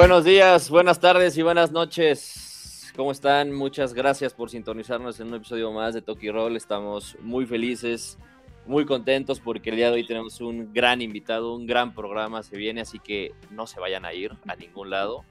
Buenos días, buenas tardes y buenas noches. ¿Cómo están? Muchas gracias por sintonizarnos en un episodio más de Toki Roll. Estamos muy felices, muy contentos porque el día de hoy tenemos un gran invitado, un gran programa se viene, así que no se vayan a ir a ningún lado.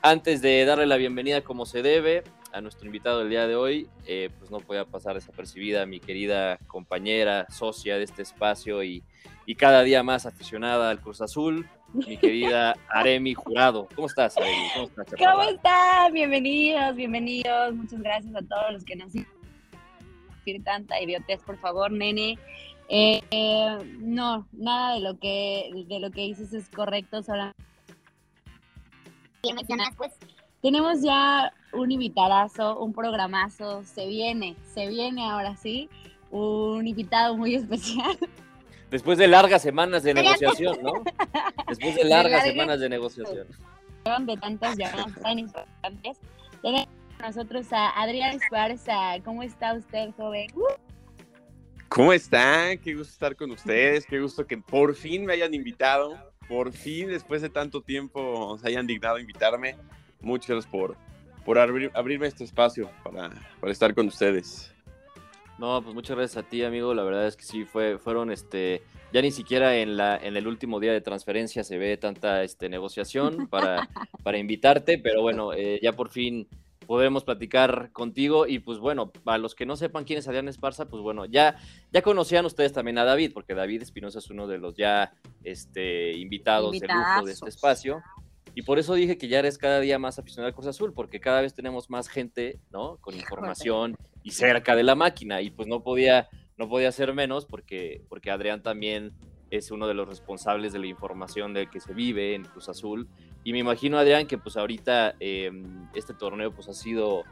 Antes de darle la bienvenida como se debe a nuestro invitado del día de hoy, eh, pues no podía pasar desapercibida mi querida compañera, socia de este espacio y, y cada día más aficionada al Cruz Azul, mi querida Aremi Jurado. ¿Cómo estás, Aremi? ¿Cómo estás, ¿Cómo están? Bienvenidos, bienvenidos. Muchas gracias a todos los que nos decir tanta idiotez, por favor, nene. Eh, no, nada de lo que de lo que dices es correcto, solamente pues tenemos ya un invitadazo, un programazo, se viene, se viene ahora sí, un invitado muy especial. Después de largas semanas de negociación, ¿no? Después de largas semanas de negociación. De tantas llamadas tan importantes. Tenemos nosotros a Adrián Esparza. ¿Cómo está usted, joven? ¿Cómo están? Qué gusto estar con ustedes, qué gusto que por fin me hayan invitado, por fin después de tanto tiempo se hayan dignado a invitarme. Muchas gracias por, por abrirme este espacio para, para estar con ustedes. No, pues muchas gracias a ti, amigo. La verdad es que sí, fue, fueron, este, ya ni siquiera en, la, en el último día de transferencia se ve tanta este, negociación para, para invitarte, pero bueno, eh, ya por fin podremos platicar contigo y pues bueno, para los que no sepan quién es Adrián Esparza, pues bueno, ya, ya conocían ustedes también a David, porque David Espinosa es uno de los ya este, invitados de lujo de este espacio. Y por eso dije que ya eres cada día más aficionado al Cruz Azul, porque cada vez tenemos más gente, ¿no? Con información y cerca de la máquina. Y pues no podía, no podía ser menos porque, porque Adrián también es uno de los responsables de la información de que se vive en Cruz Azul. Y me imagino, Adrián, que pues ahorita em, este torneo pues ha sido,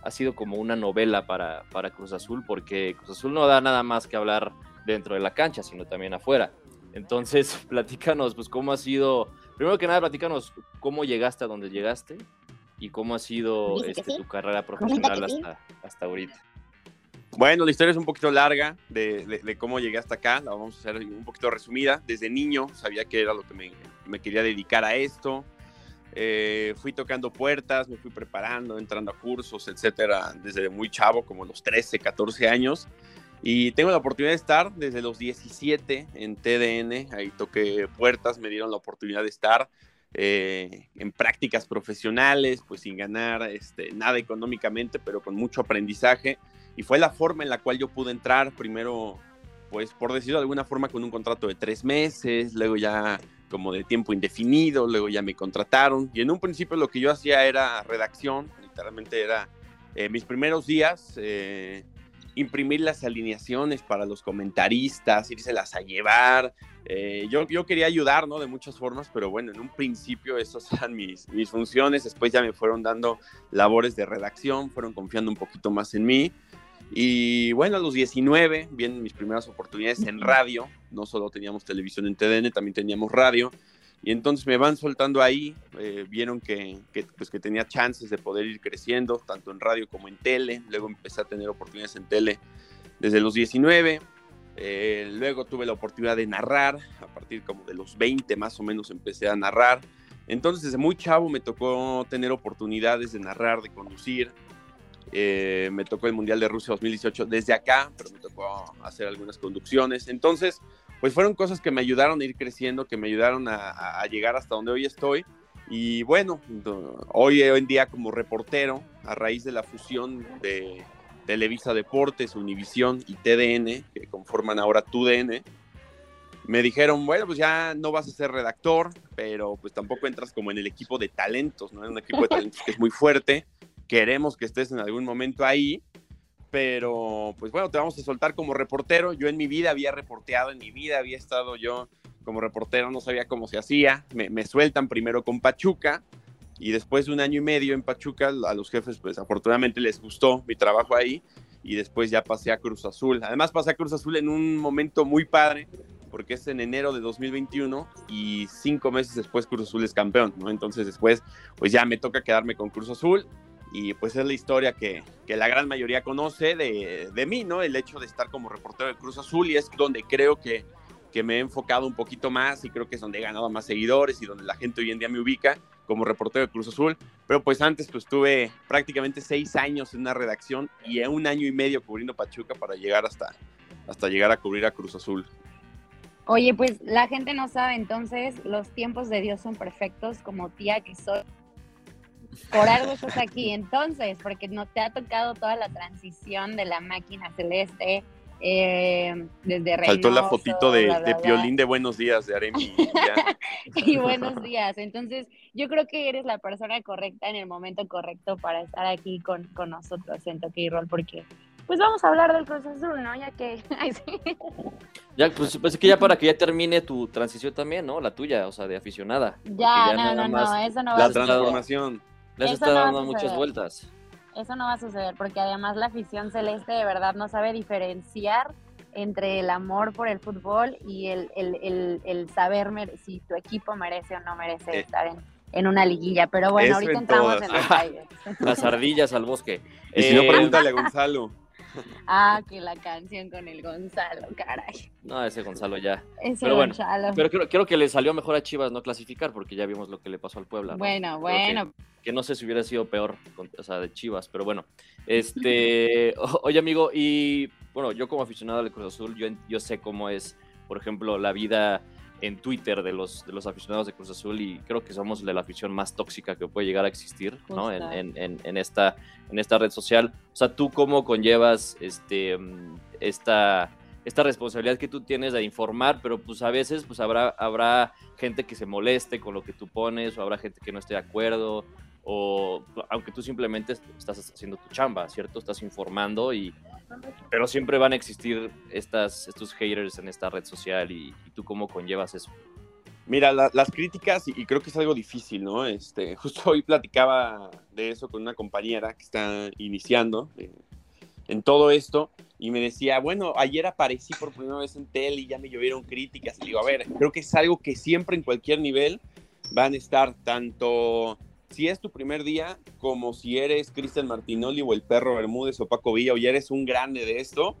ha sido como una novela para, para Cruz Azul, porque Cruz Azul no da nada más que hablar dentro de la cancha, sino también afuera. Entonces, platícanos, pues cómo ha sido, primero que nada, platícanos cómo llegaste a donde llegaste y cómo ha sido este, tu carrera profesional hasta, hasta ahorita. Bueno, la historia es un poquito larga de, cómo llegué hasta acá, la vamos a hacer un poquito resumida. Desde niño sabía que era lo que me, quería dedicar a esto. Eh, fui tocando puertas, me fui preparando, entrando a cursos, etcétera, desde muy chavo, como los 13, 14 años. Y tengo la oportunidad de estar desde los 17 en TDN, ahí toqué puertas, me dieron la oportunidad de estar eh, en prácticas profesionales, pues sin ganar este, nada económicamente, pero con mucho aprendizaje. Y fue la forma en la cual yo pude entrar, primero, pues por decirlo de alguna forma, con un contrato de tres meses, luego ya como de tiempo indefinido, luego ya me contrataron. Y en un principio lo que yo hacía era redacción, literalmente era eh, mis primeros días, eh, imprimir las alineaciones para los comentaristas, írselas a llevar. Eh, yo, yo quería ayudar, ¿no? De muchas formas, pero bueno, en un principio esas eran mis, mis funciones, después ya me fueron dando labores de redacción, fueron confiando un poquito más en mí y bueno, a los 19 vienen mis primeras oportunidades en radio. No solo teníamos televisión en TDN, también teníamos radio. Y entonces me van soltando ahí. Eh, vieron que, pues que tenía chances de poder ir creciendo, tanto en radio como en tele. Luego empecé a tener oportunidades en tele desde los 19. Eh, luego tuve la oportunidad de narrar. A partir como de los 20 más o menos empecé a narrar. Entonces desde muy chavo me tocó tener oportunidades de narrar, de conducir. Eh, me tocó el Mundial de Rusia 2018 desde acá, pero me tocó hacer algunas conducciones. Entonces, pues fueron cosas que me ayudaron a ir creciendo, que me ayudaron a, llegar hasta donde hoy estoy. Y bueno, hoy, hoy en día como reportero, a raíz de la fusión de Televisa Deportes, Univisión y TDN, que conforman ahora TUDN, me dijeron, bueno, pues ya no vas a ser redactor, pero pues tampoco entras como en el equipo de talentos, ¿no? En un equipo de talentos que es muy fuerte queremos que estés en algún momento ahí, pero pues bueno, te vamos a soltar como reportero. Yo en mi vida había reporteado, en mi vida había estado yo como reportero, no sabía cómo se hacía. Me, sueltan primero con Pachuca y después de un año y medio en Pachuca, a los jefes pues afortunadamente les gustó mi trabajo ahí y después ya pasé a Cruz Azul. Además pasé a Cruz Azul en un momento muy padre porque es en enero de 2021 y cinco meses después Cruz Azul es campeón, ¿no? Entonces después pues ya me toca quedarme con Cruz Azul y pues es la historia que, que la gran mayoría conoce de, de, mí, ¿no? El hecho de estar como reportero de Cruz Azul y es donde creo que, que me he enfocado un poquito más y creo que es donde he ganado más seguidores y donde la gente hoy en día me ubica, como reportero de Cruz Azul, pero pues antes pues tuve prácticamente seis años en una redacción y un año y medio cubriendo Pachuca para llegar hasta, hasta llegar a cubrir a Cruz Azul. Oye, pues la gente no sabe entonces, los tiempos de Dios son perfectos como tía que soy. Por algo estás aquí entonces, porque no te ha tocado toda la transición de la máquina celeste, eh, desde Reynoso, Faltó la fotito de, de Piolín de Buenos Días de Aremi. y buenos días. Entonces, yo creo que eres la persona correcta en el momento correcto para estar aquí con, con nosotros en Toque y Roll, porque pues vamos a hablar del Cruz Azul, ¿no? Ya que... Ya, pues, pues que ya para que ya termine tu transición también, ¿no? La tuya, o sea, de aficionada. Ya, no, no, no, eso no va la transformación. Les Eso está no va a dando muchas suceder. vueltas. Eso no va a suceder, porque además la afición celeste de verdad no sabe diferenciar entre el amor por el fútbol y el, el, el, el saber si tu equipo merece o no merece Eh. estar en, en una liguilla. Pero bueno, ahorita en entramos todas. en detalles. Las ardillas al bosque. Y si no, Eh, pregúntale a Gonzalo. Ah, que la canción con el Gonzalo, caray. No, ese Gonzalo ya. Ese Pero bueno, Gonzalo. Pero creo, creo que le salió mejor a Chivas no clasificar porque ya vimos lo que le pasó al Puebla. ¿no? bueno, bueno. Que, que no sé si hubiera sido peor, con- o sea, de Chivas, pero bueno. Este, oye amigo, y bueno, yo como aficionado al Cruz Azul, yo, yo sé cómo es, por ejemplo, la vida en Twitter de los, de los aficionados de Cruz Azul y creo que somos de la afición más tóxica que puede llegar a existir, ¿no? En, en- en- en esta, en esta red social. O sea, ¿tú cómo conllevas este, mm, esta, esta responsabilidad que tú tienes de informar? Pero pues a veces pues habrá, habrá gente que se moleste con lo que tú pones o habrá gente que no esté de acuerdo o aunque tú simplemente est- estás haciendo tu chamba, ¿cierto? Estás informando y... Pero siempre van a existir estas, estos haters en esta red social y, y tú cómo conllevas eso. Mira, la- las críticas, y, y creo que es algo difícil, ¿no? Este, justo hoy platicaba de eso con una compañera que está iniciando eh, en todo esto, y me decía, bueno, ayer aparecí por primera vez en tele y ya me llovieron críticas. Y digo, a ver, creo que es algo que siempre en cualquier nivel van a estar tanto si es tu primer día, como si eres Cristian Martinoli o el perro Bermúdez o Paco Villa, o ya eres un grande de esto,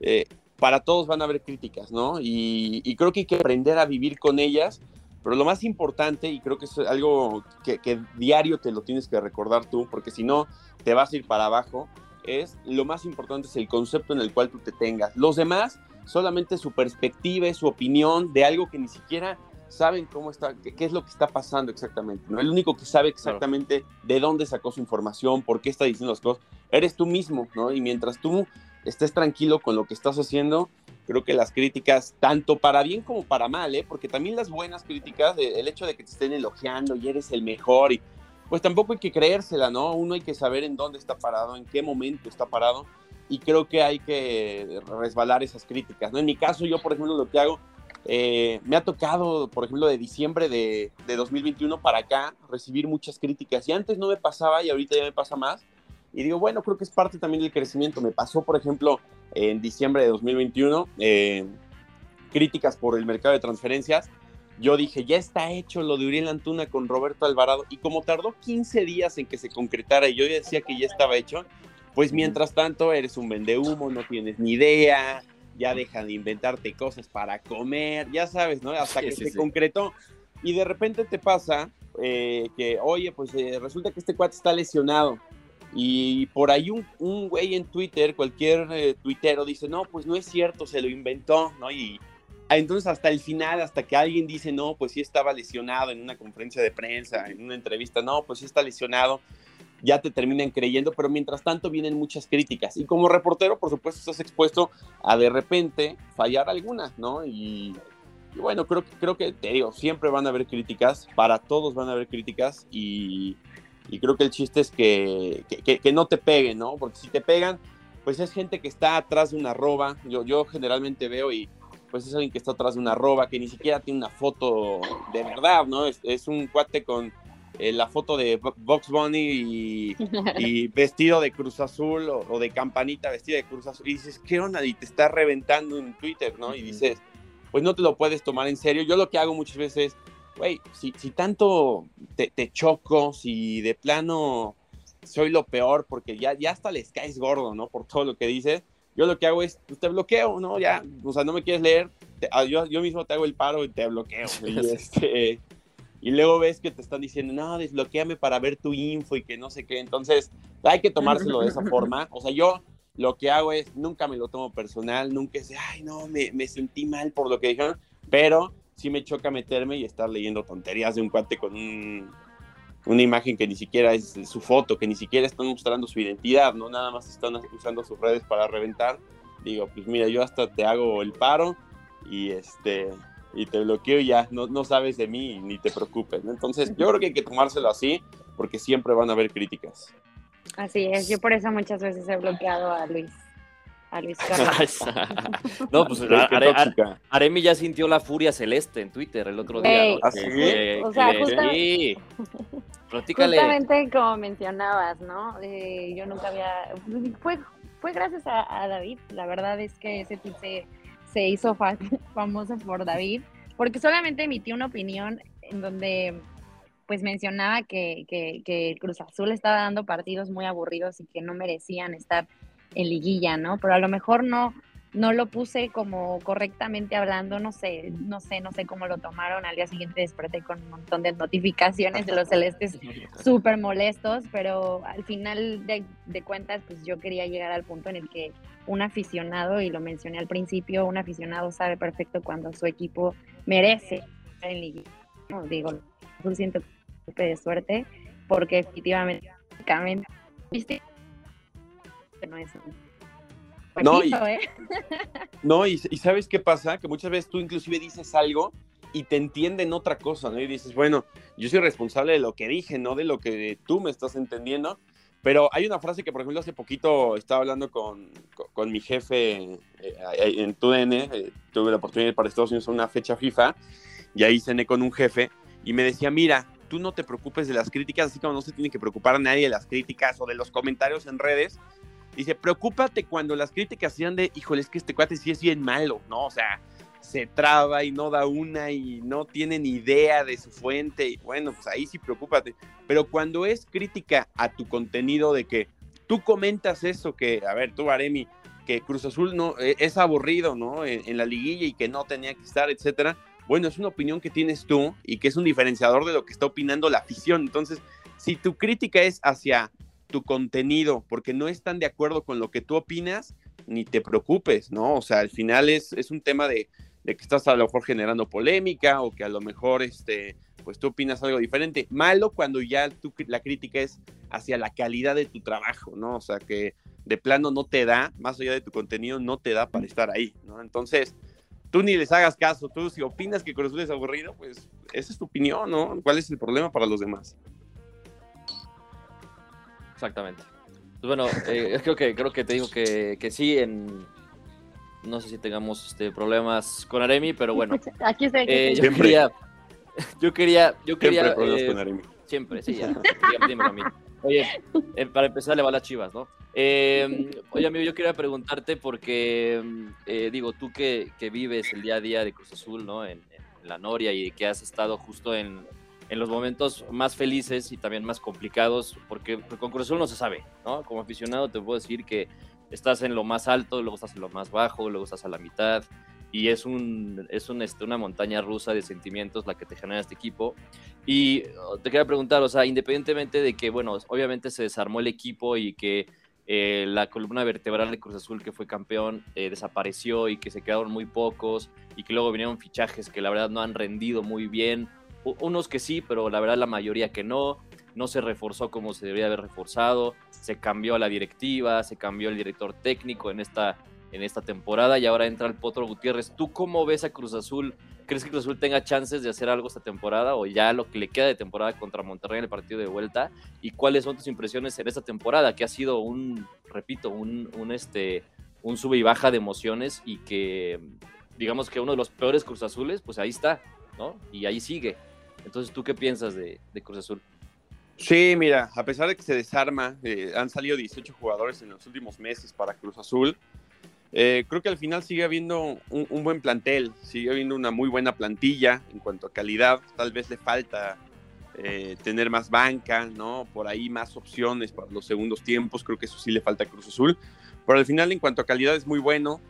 eh, para todos van a haber críticas, ¿no? Y, creo que hay que aprender a vivir con ellas, pero lo más importante, y creo que es algo que, que diario te lo tienes que recordar tú, porque si no, te vas a ir para abajo, es lo más importante es el concepto en el cual tú te tengas. Los demás, solamente su perspectiva, su opinión de algo que ni siquiera saben cómo está, qué, es lo que está pasando exactamente. ¿no? El único que sabe exactamente de dónde sacó su información, por qué está diciendo las cosas, eres tú mismo, ¿no? Y mientras tú estés tranquilo con lo que estás haciendo, creo que las críticas, tanto para bien como para mal, ¿eh? porque también las buenas críticas, el hecho de que te estén elogiando y eres el mejor, y pues tampoco hay que creérsela, ¿no? Uno hay que saber en dónde está parado, en qué momento está parado, y creo que hay que resbalar esas críticas, ¿no? En mi caso, yo, por ejemplo, lo que hago, eh, me ha tocado, por ejemplo, de diciembre de, de 2021 para acá, recibir muchas críticas, y antes no me pasaba y ahorita ya me pasa más, y digo, bueno, creo que es parte también del crecimiento. Me pasó, por ejemplo, en diciembre de 2021, eh, críticas por el mercado de transferencias. Yo dije, ya está hecho lo de Uriel Antuna con Roberto Alvarado. Y como tardó 15 días en que se concretara y yo ya decía que ya estaba hecho, pues mientras tanto eres un vendehumo, no tienes ni idea, ya dejan de inventarte cosas para comer, ya sabes, ¿no? Hasta Sí, que sí, se sí. concretó. Y de repente te pasa eh, que, oye, pues eh, resulta que este cuate está lesionado. Y por ahí un, un güey en Twitter, cualquier eh, tuitero dice, no, pues no es cierto, se lo inventó, ¿no? Y entonces hasta el final, hasta que alguien dice, no, pues sí estaba lesionado en una conferencia de prensa, en una entrevista, no, pues sí está lesionado, ya te terminan creyendo, pero mientras tanto vienen muchas críticas. Y como reportero, por supuesto, estás expuesto a de repente fallar alguna, ¿no? Y, bueno, creo, creo que, te digo, siempre van a haber críticas, para todos van a haber críticas y, y creo que el chiste es que, que, no te peguen, ¿no? Porque si te pegan, pues es gente que está atrás de una arroba. Yo, yo generalmente veo y pues es alguien que está atrás de una arroba, que ni siquiera tiene una foto de verdad, ¿no? Es, es un cuate con eh, la foto de Bo- Box Bunny y, y vestido de Cruz Azul o, o de campanita vestida de Cruz Azul. Y dices, ¿qué onda? Y te está reventando en Twitter, ¿no? Y dices, pues no te lo puedes tomar en serio. Yo lo que hago muchas veces es, güey, si, si tanto te, te choco, si de plano soy lo peor, porque ya, ya hasta les caes gordo, ¿no? Por todo lo que dices. Yo lo que hago es, pues te bloqueo, ¿no? Ya, o sea, no me quieres leer, te- ah, yo, yo mismo te hago el paro y te bloqueo. Y, este, y luego ves que te están diciendo, no, desbloqueame para ver tu info y que no sé qué. Entonces, hay que tomárselo de esa forma. O sea, yo lo que hago es, nunca me lo tomo personal, nunca es de, ay, no, me, me sentí mal por lo que dijeron, pero sí me choca meterme y estar leyendo tonterías de un cuate con un, una imagen que ni siquiera es su foto, que ni siquiera están mostrando su identidad, ¿no? Nada más están usando sus redes para reventar. Digo, pues mira, yo hasta te hago el paro y este y te bloqueo y ya no, no sabes de mí ni te preocupes. Entonces, yo creo que hay que tomárselo así porque siempre van a haber críticas. Así es, yo por eso muchas veces he bloqueado a Luis. A Luis Carlos. no, pues Aremi ya sintió la furia celeste en Twitter el otro día. ¿Ah, sí? o sea, justamente, justamente como mencionabas, ¿no? Eh, yo nunca había... Fue, fue gracias a, David, la verdad es que ese tweet se, se hizo famoso por David, porque solamente emitió una opinión en donde pues mencionaba que, que, que Cruz Azul estaba dando partidos muy aburridos y que no merecían estar en liguilla, ¿no? Pero a lo mejor no, no lo puse como correctamente hablando, no sé, no sé, no sé cómo lo tomaron. Al día siguiente desperté con un montón de notificaciones de los celestes súper molestos, pero al final de, de, cuentas, pues yo quería llegar al punto en el que un aficionado, y lo mencioné al principio, un aficionado sabe perfecto cuando su equipo merece estar en liguilla. No, digo, siento de suerte, porque efectivamente, no es no, y, ¿eh? no y, sabes qué pasa, que muchas veces tú inclusive dices algo y te entienden otra cosa, ¿no? Y dices, bueno, yo soy responsable de lo que dije, no de lo que tú me estás entendiendo. Pero hay una frase que, por ejemplo, hace poquito estaba hablando con, con, mi jefe eh, en TUDN, eh, tuve la oportunidad para Estados Unidos a una fecha FIFA, y ahí cené con un jefe, y me decía, mira, tú no te preocupes de las críticas, así como no se tiene que preocupar a nadie de las críticas o de los comentarios en redes. Dice, preocúpate cuando las críticas sean de, híjole, es que este cuate sí es bien malo, ¿no? O sea, se traba y no da una y no tiene ni idea de su fuente. Y bueno, pues ahí sí preocúpate. Pero cuando es crítica a tu contenido de que tú comentas eso, que, a ver, tú, Aremi, que Cruz Azul no e, es aburrido, ¿no? En, en la liguilla y que no tenía que estar, etcétera bueno, es una opinión que tienes tú y que es un diferenciador de lo que está opinando la afición. Entonces, si tu crítica es hacia tu contenido porque no están de acuerdo con lo que tú opinas, ni te preocupes, ¿no? O sea, al final es, es un tema de, que estás a lo mejor generando polémica o que a lo mejor este, pues tú opinas algo diferente. Malo cuando ya tu, la crítica es hacia la calidad de tu trabajo, ¿no? O sea, que de plano no te da, más allá de tu contenido, no te da para estar ahí, ¿no? Entonces, tú ni les hagas caso. Tú, si opinas que Cruz es aburrido, pues esa es tu opinión, ¿no? ¿Cuál es el problema para los demás? Exactamente. Pues bueno, eh, creo, que, creo que te digo que, que sí, en, no sé si tengamos este, problemas con Aremi, pero bueno. Aquí estoy. Eh, yo, quería, yo quería, yo quería. Siempre problemas eh, con Aremi. Siempre, sí, ya. dímelo a mí. Oye, eh, para empezar le va a las chivas, ¿no? Eh, oye, amigo, yo quería preguntarte porque, eh, digo, tú que, que, vives el día a día de Cruz Azul, ¿no? En, la Noria y que has estado justo en, en, los momentos más felices y también más complicados, porque, con Cruz Azul no se sabe, ¿no? Como aficionado te puedo decir que estás en lo más alto, luego estás en lo más bajo, luego estás a la mitad y es, un, es un, este, una montaña rusa de sentimientos la que te genera este equipo. Y oh, te quería preguntar, o sea, independientemente de que, bueno, obviamente se desarmó el equipo y que eh, la columna vertebral de Cruz Azul, que fue campeón, eh, desapareció y que se quedaron muy pocos y que luego vinieron fichajes que la verdad no han rendido muy bien. Unos que sí, pero la verdad la mayoría que no. No se reforzó como se debería haber reforzado. Se cambió la directiva, se cambió el director técnico en esta en esta temporada y ahora entra el Potro Gutiérrez. ¿Tú cómo ves a Cruz Azul? ¿Crees que Cruz Azul tenga chances de hacer algo esta temporada o ya lo que le queda de temporada contra Monterrey en el partido de vuelta? ¿Y cuáles son tus impresiones en esta temporada que ha sido un, repito, un, un, este, un sube y baja de emociones y que digamos que uno de los peores Cruz Azules, pues ahí está, ¿no? Y ahí sigue. Entonces, ¿tú qué piensas de, Cruz Azul? Sí, mira, a pesar de que se desarma, eh, han salido 18 jugadores en los últimos meses para Cruz Azul. Eh, creo que al final sigue habiendo un, buen plantel, sigue habiendo una muy buena plantilla en cuanto a calidad. Tal vez le falta eh, tener más banca, ¿no? Por ahí más opciones para los segundos tiempos. Creo que eso sí le falta a Cruz Azul. Pero al final, en cuanto a calidad, es muy bueno.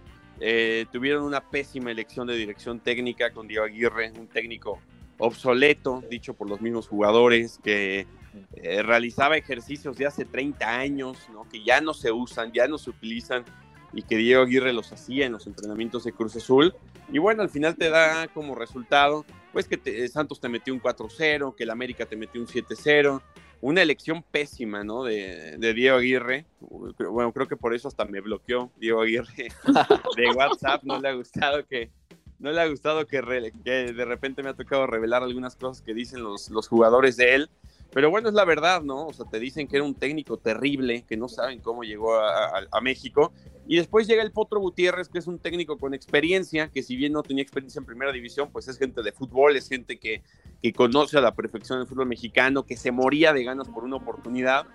Tuvieron una pésima elección de dirección técnica con Diego Aguirre, un técnico obsoleto, dicho por los mismos jugadores, que eh, realizaba ejercicios de hace 30 años, ¿no? que ya no se usan, ya no se utilizan y que Diego Aguirre los hacía en los entrenamientos de Cruz Azul. Y bueno, al final te da como resultado, pues que eh, Santos te metió un 4-0, que el América te metió un 7-0. Una elección pésima, ¿no? De, de, Diego Aguirre. Bueno, creo que por eso hasta me bloqueó Diego Aguirre de WhatsApp. No le ha gustado que, no le ha gustado que, de repente me ha tocado revelar algunas cosas que dicen los, los, jugadores de él. Pero bueno, es la verdad, ¿no? O sea, te dicen que era un técnico terrible, que no saben cómo llegó a México. Y después llega el Potro Gutiérrez, que es un técnico con experiencia, que si bien no tenía experiencia en primera división, pues es gente de fútbol, es gente que, que conoce a la perfección el fútbol mexicano, que se moría de ganas por una oportunidad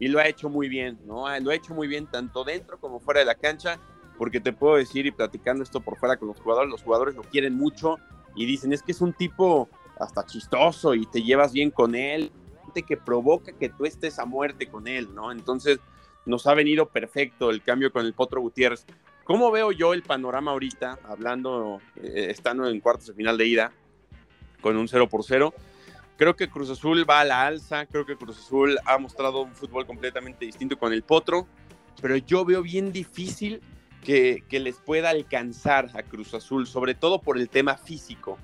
y lo ha hecho muy bien, ¿no? Lo ha hecho muy bien tanto dentro como fuera de la cancha porque te puedo decir y platicando esto por fuera con los jugadores, los jugadores lo quieren mucho y dicen es que es un tipo hasta chistoso y te llevas bien con él, que provoca que tú estés a muerte con él, ¿no? Entonces nos ha venido perfecto el cambio con el Potro Gutiérrez. ¿Cómo veo yo el panorama ahorita, hablando, eh, estando en cuartos de final de ida, con un 0 por 0? Creo que Cruz Azul va a la alza, creo que Cruz Azul ha mostrado un fútbol completamente distinto con el Potro, pero yo veo bien difícil que, les pueda alcanzar a Cruz Azul, sobre todo por el tema físico.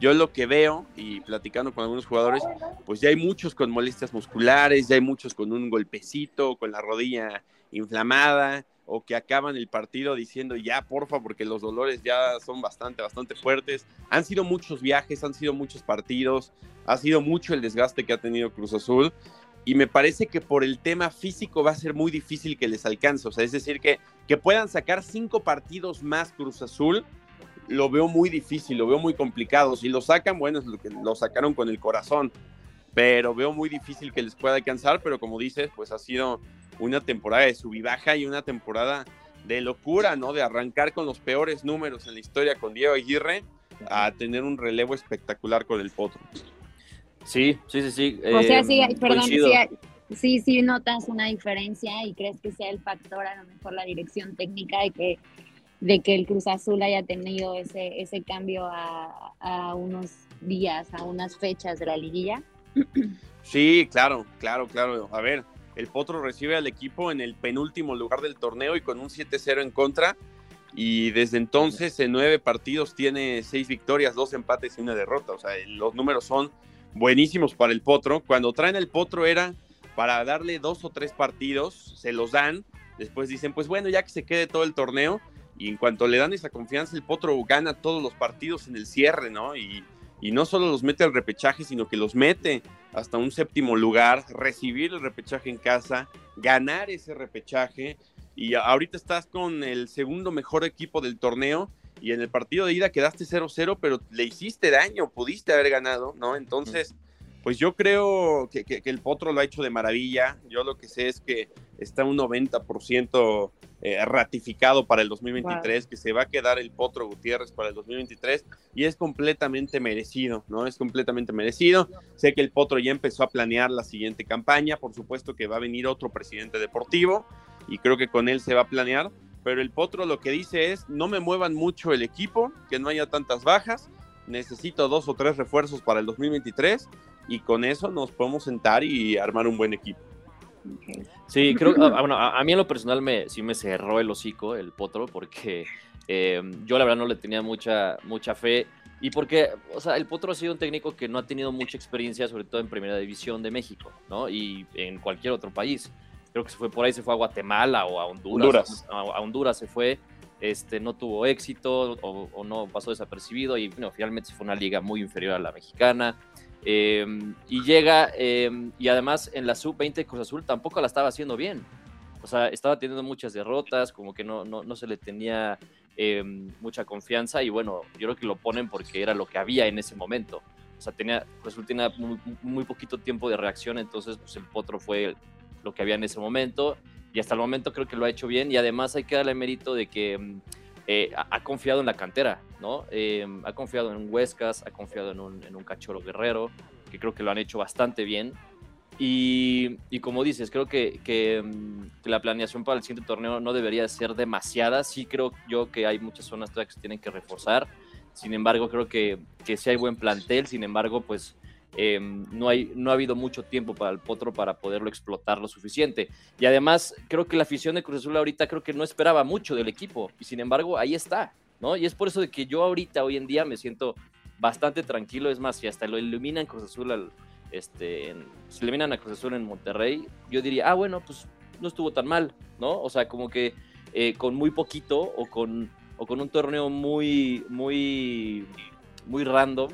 Yo lo que veo, y platicando con algunos jugadores, pues ya hay muchos con molestias musculares, ya hay muchos con un golpecito, con la rodilla inflamada, o que acaban el partido diciendo ya, porfa, porque los dolores ya son bastante, bastante fuertes. Han sido muchos viajes, han sido muchos partidos, ha sido mucho el desgaste que ha tenido Cruz Azul y me parece que por el tema físico va a ser muy difícil que les alcance. O sea, es decir, que, que puedan sacar cinco partidos más Cruz Azul, lo veo muy difícil, lo veo muy complicado. Si lo sacan, bueno, es lo que lo sacaron con el corazón, pero veo muy difícil que les pueda alcanzar. Pero como dices, pues ha sido una temporada de sub y baja y una temporada de locura, ¿no? De arrancar con los peores números en la historia con Diego Aguirre a tener un relevo espectacular con el Potro. Sí, sí, sí, sí. O sea, sí, perdón, sí, sí, sí notas una diferencia y crees que sea el factor, a lo mejor la dirección técnica de que, de que el Cruz Azul haya tenido ese, ese cambio a, a unos días, a unas fechas de la liguilla. Sí, claro, claro, claro. A ver, el Potro recibe al equipo en el penúltimo lugar del torneo y con un 7-0 en contra. Y desde entonces, en nueve partidos, tiene seis victorias, dos empates y una derrota. O sea, los números son buenísimos para el Potro. Cuando traen el Potro era para darle dos o tres partidos, se los dan, después dicen, pues bueno, ya que se quede todo el torneo, y en cuanto le dan esa confianza, el Potro gana todos los partidos en el cierre, ¿no? Y, y no solo los mete al repechaje, sino que los mete hasta un séptimo lugar, recibir el repechaje en casa, ganar ese repechaje, y ahorita estás con el segundo mejor equipo del torneo y en el partido de ida quedaste 0-0, pero le hiciste daño, pudiste haber ganado, ¿no? Entonces, pues yo creo que, que, que, el Potro lo ha hecho de maravilla. Yo lo que sé es que está un 90% eh, ratificado para el 2023, wow. que se va a quedar el Potro Gutiérrez para el 2023 y es completamente merecido, ¿no? Es completamente merecido. Sé que el Potro ya empezó a planear la siguiente campaña, por supuesto que va a venir otro presidente deportivo y creo que con él se va a planear pero el Potro lo que dice es, no me muevan mucho el equipo, que no haya tantas bajas, necesito dos o tres refuerzos para el 2023 y con eso nos podemos sentar y armar un buen equipo. Sí, creo que, bueno, a, a, mí en lo personal me, sí me cerró el hocico el Potro porque eh, yo la verdad no le tenía mucha, mucha fe y porque, o sea, el Potro ha sido un técnico que no ha tenido mucha experiencia, sobre todo en Primera División de México, ¿no? Y en cualquier otro país creo que se fue por ahí, se fue a Guatemala o a Honduras. Honduras. A, a, Honduras se fue, este, no tuvo éxito o, o, no pasó desapercibido y bueno, finalmente se fue una liga muy inferior a la mexicana. Eh, y llega, eh, y además en la sub-20 Cruz Azul tampoco la estaba haciendo bien. O sea, estaba teniendo muchas derrotas, como que no, no, no se le tenía eh, mucha confianza y bueno, yo creo que lo ponen porque era lo que había en ese momento. O sea, tenía, Cruz Azul tenía muy, muy poquito tiempo de reacción, entonces pues el Potro fue lo que había en ese momento y hasta el momento creo que lo ha hecho bien y además hay que darle mérito de que eh, ha confiado en la cantera, ¿no? Eh, ha confiado en un Huescas, ha confiado en un, Cachorro Guerrero, que creo que lo han hecho bastante bien. Y, como dices, creo que, que, que, la planeación para el siguiente torneo no debería ser demasiada. Sí creo yo que hay muchas zonas que se tienen que reforzar. Sin embargo, creo que, que sí hay buen plantel. Sin embargo, pues eh, no, hay, no ha habido mucho tiempo para el Potro para poderlo explotar lo suficiente. Y además, creo que la afición de Cruz Azul ahorita creo que no esperaba mucho del equipo. Y sin embargo, ahí está, ¿no? Y es por eso de que yo ahorita, hoy en día, me siento bastante tranquilo. Es más, si hasta lo iluminan Cruz Azul este, en, si eliminan a Cruz Azul en Monterrey, yo diría, ah, bueno, pues no estuvo tan mal, ¿no? O sea, como que eh, con muy poquito o con, o con un torneo muy, muy, muy random,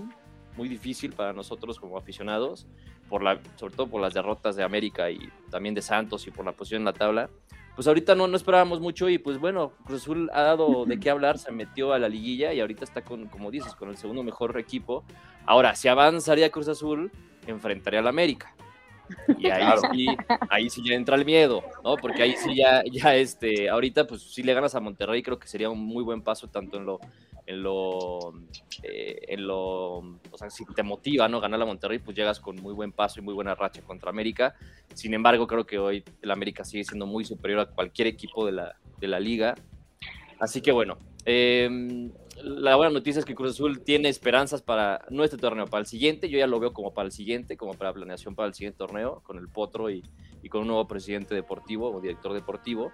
muy difícil para nosotros como aficionados, por la, sobre todo por las derrotas de América y también de Santos y por la posición en la tabla. Pues ahorita no, no esperábamos mucho y pues bueno, Cruz Azul ha dado de qué hablar, se metió a la liguilla y ahorita está con, como dices, con el segundo mejor equipo. Ahora, si avanzaría Cruz Azul, enfrentaría al América. Y ahí, sí, ahí sí ya entra el miedo, ¿no? Porque ahí sí ya, ya este, ahorita pues si le ganas a Monterrey creo que sería un muy buen paso tanto en lo, en lo, eh, en lo, o sea, si te motiva, ¿no? Ganar a Monterrey, pues llegas con muy buen paso y muy buena racha contra América. Sin embargo, creo que hoy el América sigue siendo muy superior a cualquier equipo de la, de la liga. Así que bueno, eh, la buena noticia es que Cruz Azul tiene esperanzas para, no este torneo, para el siguiente. Yo ya lo veo como para el siguiente, como para planeación para el siguiente torneo, con el Potro y, y con un nuevo presidente deportivo o director deportivo.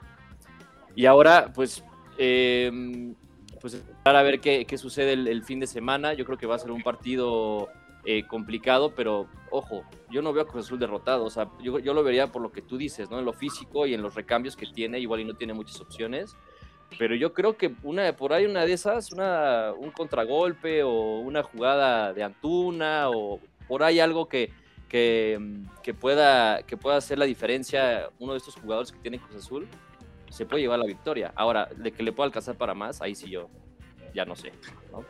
Y ahora, pues, eh, pues para ver qué, qué sucede el, el, fin de semana. Yo creo que va a ser un partido eh, complicado, pero ojo, yo no veo a Cruz Azul derrotado. O sea, yo, yo, lo vería por lo que tú dices, ¿no? En lo físico y en los recambios que tiene, igual y no tiene muchas opciones pero yo creo que una por ahí una de esas, una, un contragolpe o una jugada de Antuna o por ahí algo que, que, que, pueda, que pueda hacer la diferencia uno de estos jugadores que tiene Cruz Azul, se puede llevar la victoria. Ahora, de que le pueda alcanzar para más, ahí sí yo ya no sé. ¿no?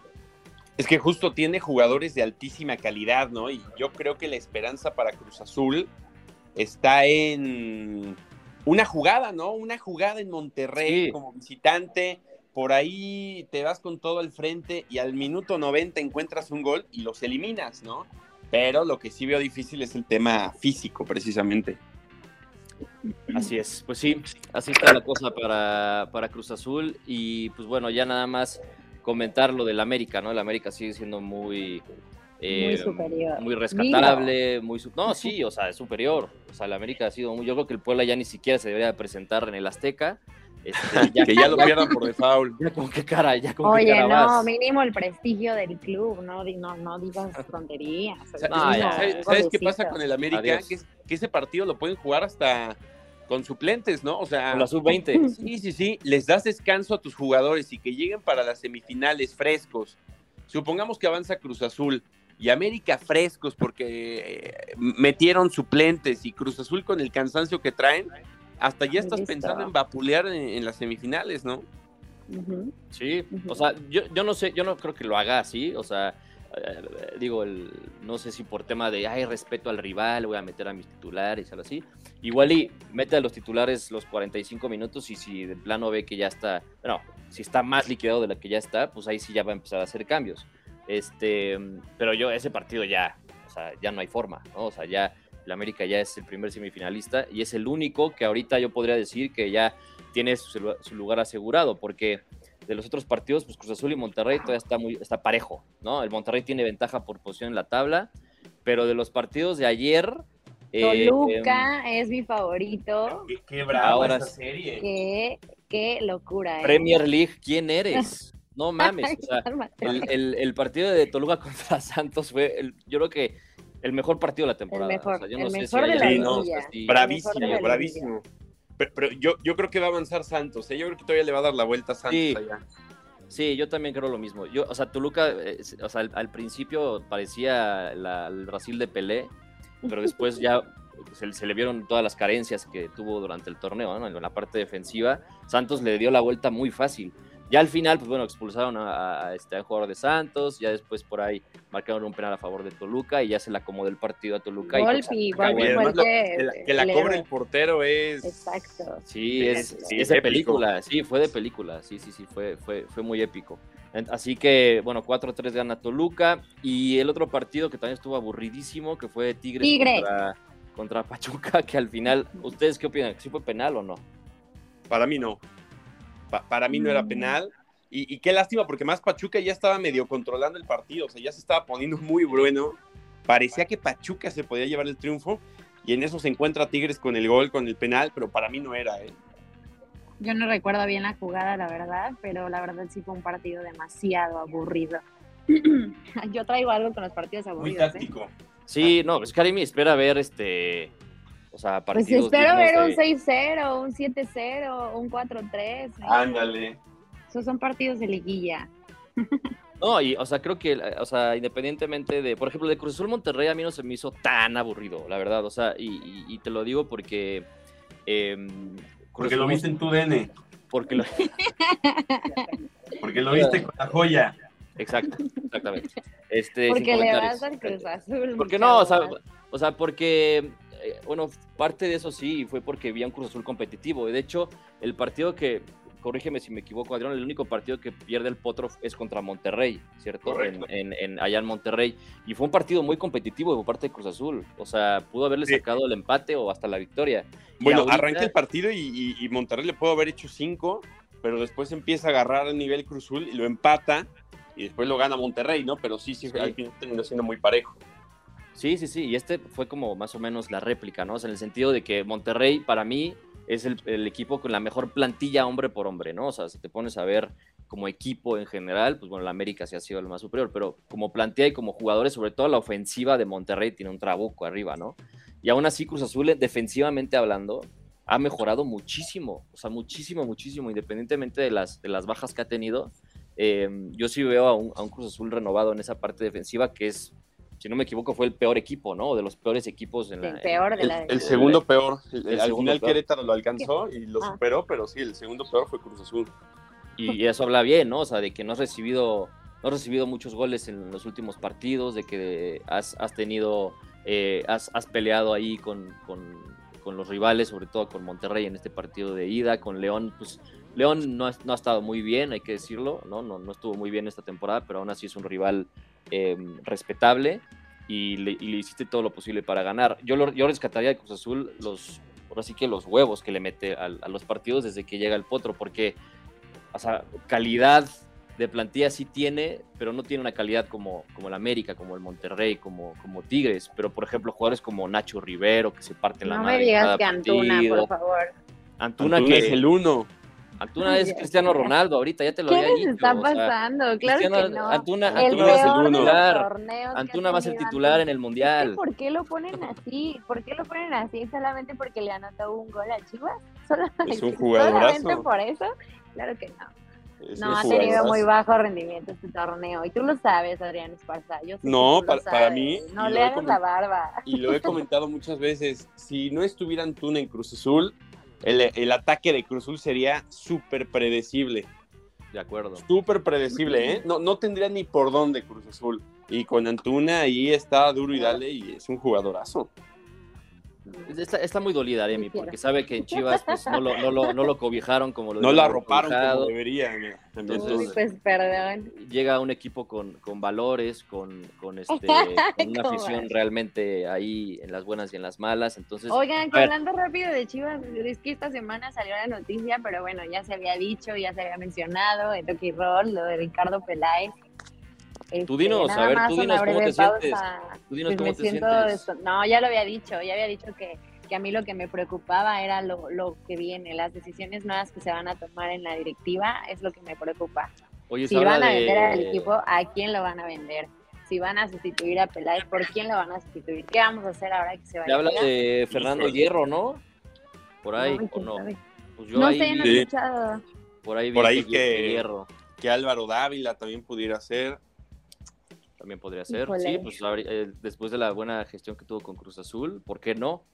Es que justo tiene jugadores de altísima calidad, ¿no? Y yo creo que la esperanza para Cruz Azul está en una jugada, ¿no? Una jugada en Monterrey sí. como visitante. Por ahí te vas con todo al frente y al minuto 90 encuentras un gol y los eliminas, ¿no? Pero lo que sí veo difícil es el tema físico, precisamente. Así es, pues sí, así está la cosa para, para Cruz Azul. Y pues bueno, ya nada más comentar lo del América, ¿no? El América sigue siendo muy, eh, muy superior. Muy rescatable, muy no, sí, o sea, es superior. O sea, el América ha sido muy. Yo creo que el Puebla ya ni siquiera se debería presentar en el Azteca. Este, ya, que ya lo pierdan por default. Ya con qué cara, ya con Oye, qué cara no, vas. mínimo el prestigio del club, no, no, no digas tonterías. No, no, ¿Sabes, ¿sabes qué pasa con el América? Que, que, ese partido lo pueden jugar hasta con suplentes, ¿no? O sea, con la sub-20. Sí, sí, sí. Les das descanso a tus jugadores y que lleguen para las semifinales frescos. Supongamos que avanza Cruz Azul y América frescos porque eh, metieron suplentes y Cruz Azul con el cansancio que traen, hasta ya estás pensando en vapulear en, en las semifinales, ¿no? Uh -huh. Sí, uh -huh. o sea, yo, yo no sé, yo no creo que lo haga así, o sea, eh, digo, no sé si por tema de, respeto al rival, voy a meter a mis titulares, algo así. Igual y mete a los titulares los 45 minutos y si de plano ve que ya está, bueno, si está más liquidado de lo que ya está, pues ahí sí ya va a empezar a hacer cambios. Este, pero yo, ese partido ya, o sea, ya no hay forma, ¿no? O sea, ya el América ya es el primer semifinalista y es el único que ahorita yo podría decir que ya tiene su lugar asegurado, porque de los otros partidos, pues Cruz Azul y Monterrey todavía está muy está parejo, ¿no? El Monterrey tiene ventaja por posición en la tabla, pero de los partidos de ayer. Toluca eh, es mi favorito. Qué, qué brava ahora esa serie. Qué, qué locura. ¿eh? Premier League, ¿quién eres? No mames, o sea, el, el, el, partido de Toluca contra Santos fue, el, yo creo que el mejor partido de la temporada. El mejor, o sea, yo el no mejor sé si de la hay... no, liguilla. sí, bravísimo, la bravísimo. Pero, pero, yo, yo creo que va a avanzar Santos, ¿eh? yo creo que todavía le va a dar la vuelta a Santos Sí. allá. Sí, yo también creo lo mismo. Yo, o sea, Toluca, eh, o sea, al, al principio parecía la, el Brasil de Pelé, pero después ya se, se, le vieron todas las carencias que tuvo durante el torneo, ¿no? En la parte defensiva, Santos le dio la vuelta muy fácil. Ya al final, pues bueno, expulsaron a, a este a jugador de Santos, ya después por ahí marcaron un penal a favor de Toluca y ya se le acomodó el partido a Toluca. Golpi, y, pues, lo, el que, la, que la cobre el portero es. Exacto. Sí, es, sí, es de película, sí, fue de película, sí, sí, sí, fue, fue, fue muy épico. Así que, bueno, 4-3 gana Toluca. Y el otro partido que también estuvo aburridísimo, que fue Tigres, Tigres. Contra, contra, Pachuca, que al final, ¿ustedes qué opinan? ¿Sí fue penal o no? Para mí no. Pa para mí no era penal. Y, qué lástima, porque más Pachuca ya estaba medio controlando el partido, o sea, ya se estaba poniendo muy bueno. Parecía que Pachuca se podía llevar el triunfo, y en eso se encuentra Tigres con el gol, con el penal, pero para mí no era, ¿eh? Yo no recuerdo bien la jugada, la verdad, pero la verdad sí fue un partido demasiado aburrido. Yo traigo algo con los partidos aburridos. Muy ¿eh? táctico. Sí, no, es que espera ver este. O sea, pues partidos. Pues espero ver un 6-0, un 7-0, un 4-3. Ándale. Esos son partidos de liguilla. No, y, o sea, creo que, o sea, independientemente de, por ejemplo, de Cruz Azul Monterrey, a mí no se me hizo tan aburrido, la verdad, o sea, y, te lo digo porque. Eh, porque lo viste en tu DN. Porque lo, porque lo viste con la joya. Exacto, exactamente. Este, porque le vas al Cruz Azul. Porque no, o sea, o sea, porque, eh, bueno, parte de eso sí fue porque vi un Cruz Azul competitivo. De hecho, el partido que, corrígeme si me equivoco, Adrián, el único partido que pierde el Potro es contra Monterrey, ¿cierto? En, en, allá en Monterrey. Y fue un partido muy competitivo por parte de Cruz Azul. O sea, pudo haberle sacado el empate o hasta la victoria. Bueno, arranca el partido y, y, Monterrey le pudo haber hecho cinco, pero después empieza a agarrar a nivel Cruz Azul y lo empata y después lo gana Monterrey, ¿no? Pero sí, sí, sí. al final terminó siendo muy parejo. Sí, sí, sí, y este fue como más o menos la réplica, ¿no? O sea, en el sentido de que Monterrey, para mí, es el, equipo con la mejor plantilla hombre por hombre, ¿no? O sea, si te pones a ver como equipo en general, pues bueno, la América sí ha sido el más superior, pero como plantilla y como jugadores, sobre todo la ofensiva de Monterrey tiene un trabuco arriba, ¿no? Y aún así Cruz Azul, defensivamente hablando, ha mejorado muchísimo, o sea, muchísimo, muchísimo, independientemente de las, de las bajas que ha tenido. Eh, yo sí veo a un, a un Cruz Azul renovado en esa parte defensiva que es si no me equivoco, fue el peor equipo, ¿no? De los peores equipos en la. El peor de la. El, segundo peor. El, al final Querétaro lo alcanzó y lo ah. superó, pero sí, el segundo peor fue Cruz Azul. Y, eso habla bien, ¿no? O sea, de que no has recibido, no has recibido muchos goles en los últimos partidos, de que has, has tenido, eh, has, has, peleado ahí con, con, con, los rivales, sobre todo con Monterrey en este partido de ida, con León, pues León no ha, no ha estado muy bien, hay que decirlo, ¿no? ¿no? No estuvo muy bien esta temporada, pero aún así es un rival Em, respetable y le, hiciste todo lo posible para ganar. Yo, yo rescataría de Cruz Azul los, ahora sí que los huevos que le mete a, los partidos desde que llega el potro, porque, o sea, calidad de plantilla sí tiene, pero no tiene una calidad como, como el América, como el Monterrey, como, como Tigres. Pero, por ejemplo, jugadores como Nacho Rivero, que se parten la madre. No me digas que Antuna, por favor. Antuna, que es el uno. Antuna es Cristiano Ronaldo, ahorita ya te lo ¿Qué había dicho. ¿Qué les está pasando? claro que no. Antuna, Antuna va a ser titular. Antuna va a ser titular en el Mundial. ¿Por qué lo ponen así? ¿Por qué lo ponen así solamente porque le anotó un gol a Chivas? ¿Solamente, es un jugadorazo. ¿Solamente por eso? Claro que no. no, ha tenido muy bajo rendimiento este torneo. Y tú lo sabes, Adrián Esparza. Yo no, para, para, mí. No le hagas la barba. Y lo he comentado muchas veces. Si no estuviera Antuna en Cruz Azul, el, ataque de Cruzul sería súper predecible. De acuerdo. Súper predecible, ¿eh? No, no tendría ni por dónde Cruz Azul. Y con Antuna ahí está duro y dale y es un jugadorazo. Está, muy dolida Aremi, porque sabe que en Chivas pues, no, lo, no, lo, no, lo, cobijaron como lo No la arroparon como deberían. Entonces, pues perdón. Llega un equipo con, con valores, con, con, este, una afición realmente ahí en las buenas y en las malas. Entonces, Oigan, que hablando rápido de Chivas, es que esta semana salió la noticia, pero bueno, ya se había dicho, ya se había mencionado, el Toki Roll, lo de Ricardo Peláez tú dinos, este, a ver, tú dinos cómo te sientes. Tú dinos cómo te sientes. No, ya lo había dicho, ya había dicho que, que a mí lo que me preocupaba era lo, lo, que viene, las decisiones nuevas que se van a tomar en la directiva, es lo que me preocupa. Oye, si van a vender al equipo, ¿a quién lo van a vender? Si van a sustituir a Peláez, ¿por quién lo van a sustituir? ¿Qué vamos a hacer ahora que se vaya? Se habla de Fernando Hierro, ¿no? Por ahí, no, ¿o no? Pues yo no ahí sé, no he escuchado. Por ahí, por ahí que, Hierro. que Álvaro Dávila también pudiera ser también podría ser. Sí, pues eh, después de la buena gestión que tuvo con Cruz Azul, ¿por qué no?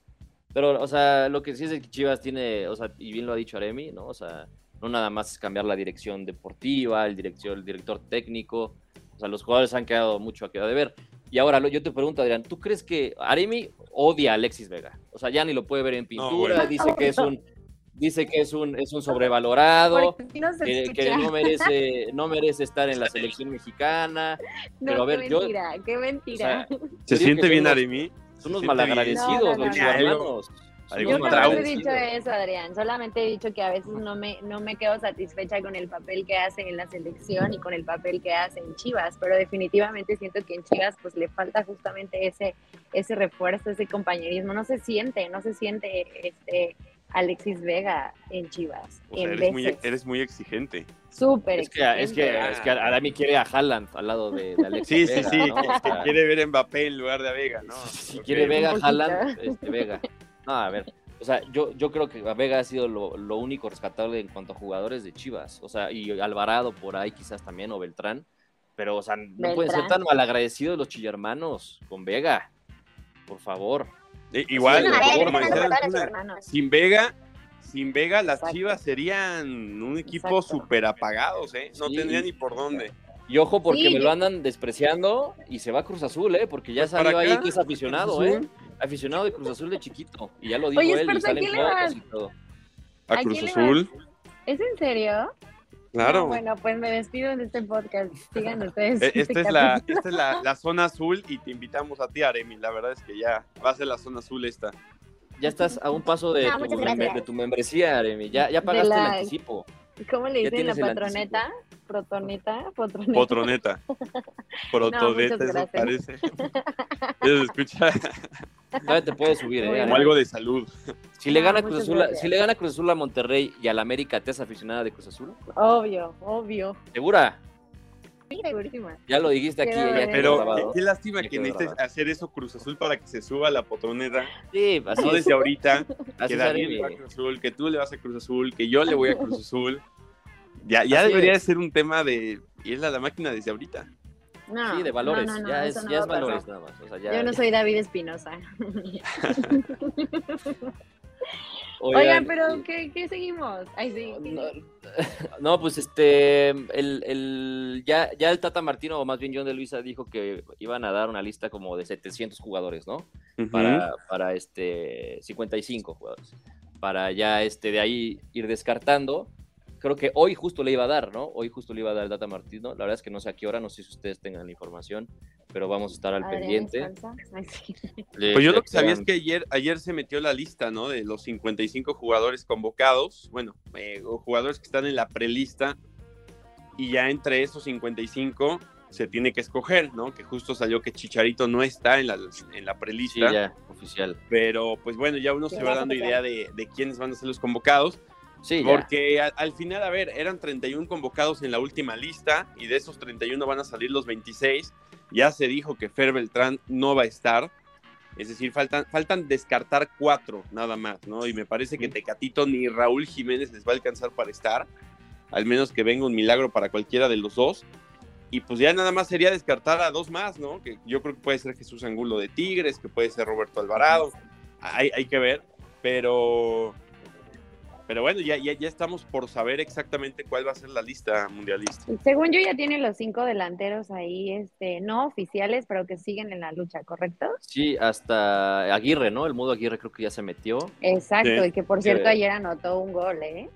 Pero, o sea, lo que sí es que Chivas tiene, o sea, y bien lo ha dicho Aremi, ¿no? O sea, no nada más es cambiar la dirección deportiva, el, dirección, el director técnico. O sea, los jugadores han quedado mucho a quedar de ver. Y ahora yo te pregunto, Adrián, ¿tú crees que Aremi odia a Alexis Vega? O sea, ya ni lo puede ver en pintura, dice que es un dice que es un, es un sobrevalorado, que, no, merece, no merece estar en la selección mexicana. pero a ver, qué mentira, qué mentira. ¿Se siente bien Aremi? Son unos malagradecidos los algún Yo jamás he dicho eso, Adrián. Solamente he dicho que a veces no me, no me quedo satisfecha con el papel que hace en la selección y con el papel que hace en Chivas, pero definitivamente siento que en Chivas pues le falta justamente ese, ese refuerzo, ese compañerismo. No se siente, no se siente este Alexis Vega en Chivas. O sea, en eres, muy, eres muy exigente. Súper Es que, es que, exigente. es que Adami quiere a Haaland al lado de, de Alexis Sí, sí, Vega, sí. ¿no? O sea, Quiere ver a Mbappé en lugar de a Vega, ¿no? si quiere Vega. Haaland, este, Vega. No, a ver. O sea, yo, yo creo que Vega ha sido lo, lo único rescatable en cuanto a jugadores de Chivas. O sea, y Alvarado por ahí quizás también, o Beltrán. Pero, o sea, no pueden ser tan malagradecidos los chillermanos con Vega. Por favor. Eh, igual, ver, sin Vega, sin Vega, las Exacto. Chivas serían un equipo súper apagados, ¿eh? No Sí. tendrían ni por dónde. Y ojo porque Sí, me lo andan despreciando y se va a Cruz Azul, ¿eh? Porque ya Pues salió ahí que es aficionado, Cruz ¿eh? Azul. Aficionado de Cruz Azul de chiquito. Y ya lo dijo Oye, él y Esparza, ¿a salen fotos y todo. A ¿A Cruz Azul, ¿Es en serio? Claro. No, bueno, pues me despido de este podcast. Sigan ustedes. Este Esta es, la, capítulo. esta es la, la zona azul y te invitamos a ti, Aremi. La verdad es que ya va a ser la zona azul esta. Ya estás a un paso de, No, tu, de membresía, Aremi. Ya, ya pagaste la- el anticipo. ¿Cómo le dicen la patroneta? ¿Protoneta? ¿Potroneta? Potroneta. Protoneta, eso parece. Eso se escucha Todavía te puedes subir, ¿eh? como algo de salud. Si le No, gana Cruz Azul, si le gana Cruz Azul a Monterrey y al América, ¿te es aficionada de Cruz Azul? Obvio, obvio. ¿Segura? Sí, segurísima. Ya lo dijiste aquí, ya Pero qué, qué lástima Ya que necesites grabado. hacer eso Cruz Azul para que se suba la potroneta. Sí, así No es. desde ahorita, Así que Daniel va a Cruz Azul, que tú le vas a Cruz Azul, que yo le voy a Cruz Azul. Ya, ya Así debería es. de ser un tema de irle a la máquina desde ahorita. No, Sí, de valores. no, no, no, ya es, no ya es valores nada más. O sea, ya- Yo no soy David Espinosa. Oigan, Oigan, pero ¿qué, qué seguimos? Ay, sí. ¿qué- No, no, pues este, el, el- ya, ya el Tata Martino, o más bien John de Luisa, dijo que iban a dar una lista como de 700 jugadores, ¿no? Para, para este, 55 jugadores. Para ya este, de ahí ir descartando. Creo que hoy justo le iba a dar, ¿no? Hoy justo le iba a dar el Tata Martino. La verdad es que no sé a qué hora, no sé si ustedes tengan la información, pero vamos a estar al Adrián pendiente. Ay, sí. Pues yo lo que sabía es que ayer, ayer se metió la lista, ¿no? De los 55 jugadores convocados, bueno, eh, jugadores que están en la prelista, y ya entre esos 55 se tiene que escoger, ¿no? Que justo salió que Chicharito no está en la, en la Sí, prelista, ya, oficial. pero pues bueno, ya uno Sí, se va dando idea de, de quiénes van a ser los convocados, Sí, ya. porque a- al final, a ver, eran 31 convocados en la última lista, y de esos 31 van a salir los 26, ya se dijo que Fer Beltrán no va a estar, es decir, faltan, faltan descartar cuatro nada más, ¿no? Y me parece que Tecatito ni Raúl Jiménez les va a alcanzar para estar, al menos que venga un milagro para cualquiera de los dos. Y pues ya nada más sería descartar a dos más, ¿no? Que yo creo que puede ser Jesús Angulo de Tigres, que puede ser Roberto Alvarado. Hay, hay que ver, pero... Pero bueno, ya, ya, ya estamos por saber exactamente cuál va a ser la lista mundialista. Según yo ya tiene los cinco delanteros ahí, este, no oficiales, pero que siguen en la lucha, ¿correcto? Sí, hasta Aguirre, ¿no? El modo Aguirre creo que ya se metió. Exacto, Sí. y que por Sí. cierto ayer anotó un gol, ¿eh?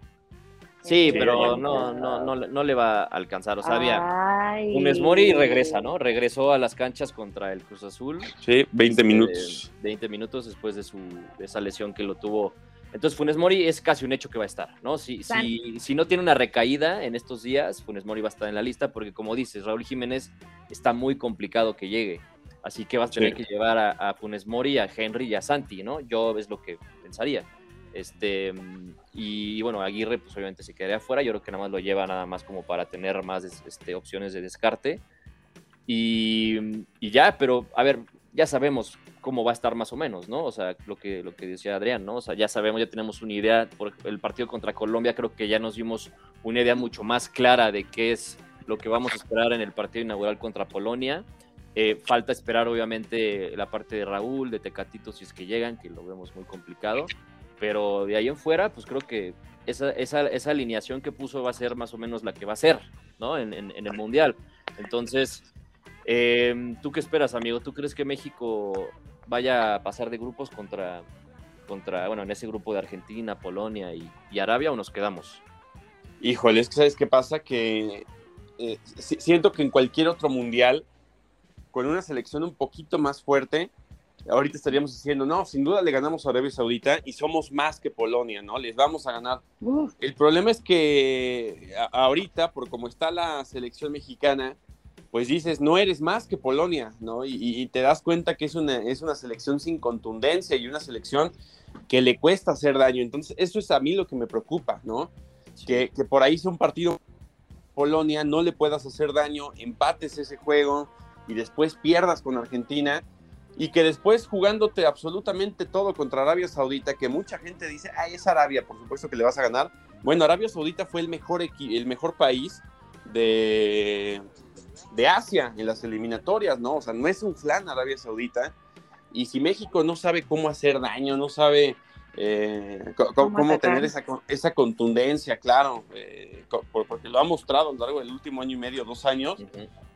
Sí, Este, pero no, no, no, le- no le va a alcanzar. O sea, había. Funes Mori regresa, ¿no? Regresó a las canchas contra el Cruz Azul. Sí, 20 este, minutos. 20 minutos después de, su, de esa lesión que lo tuvo. Entonces, Funes Mori es casi un hecho que va a estar, ¿no? Si, si, si no tiene una recaída en estos días, Funes Mori va a estar en la lista porque, como dices, Raúl Jiménez está muy complicado que llegue. Así que vas a tener Sí. que llevar a, a Funes Mori, a Henry y a Santi, ¿no? Yo es lo que pensaría. Este, mm, y bueno, Aguirre, pues obviamente se quedaría afuera. Yo creo que nada más lo lleva nada más como para tener más este, opciones de descarte. Y, y ya, pero a ver, ya sabemos cómo va a estar más o menos, ¿no? O sea, lo que, lo que decía Adrián, ¿no? O sea, ya sabemos, ya tenemos una idea. Por el partido contra Colombia, creo que ya nos dimos una idea mucho más clara de qué es lo que vamos a esperar en el partido inaugural contra Polonia. Eh, falta esperar, obviamente, la parte de Raúl, de Tecatito, si es que llegan, que lo vemos muy complicado. Pero de ahí en fuera, pues creo que esa, esa, esa alineación que puso va a ser más o menos la que va a ser, ¿no? En, en- en el Mundial. Entonces, eh, ¿tú qué esperas, amigo? ¿Tú crees que México vaya a pasar de grupos contra, contra bueno, en ese grupo de Argentina, Polonia y, y Arabia o nos quedamos? Híjole, es que ¿sabes qué pasa? Que eh, si- siento que en cualquier otro mundial, con una selección un poquito más fuerte, ahorita estaríamos diciendo, no, sin duda le ganamos a Arabia Saudita y somos más que Polonia, ¿no? Les vamos a ganar. El problema es que ahorita, por cómo está la selección mexicana, pues dices, no eres más que Polonia, ¿no? Y, te das cuenta que es una, es una selección sin contundencia y una selección que le cuesta hacer daño. Entonces, eso es a mí lo que me preocupa, ¿no? Que, que por ahí sea un partido Polonia, no le puedas hacer daño, empates ese juego y después pierdas con Argentina y que después jugándote absolutamente todo contra Arabia Saudita, que mucha gente dice, ay, es Arabia, por supuesto que le vas a ganar. Bueno, Arabia Saudita fue el mejor, el mejor país de, de Asia en las eliminatorias, ¿no? O sea, no es un flan Arabia Saudita. Y si México no sabe cómo hacer daño, no sabe eh, cómo, tener esa, esa, contundencia, claro, eh, porque lo ha mostrado a lo largo del último año y medio, dos años,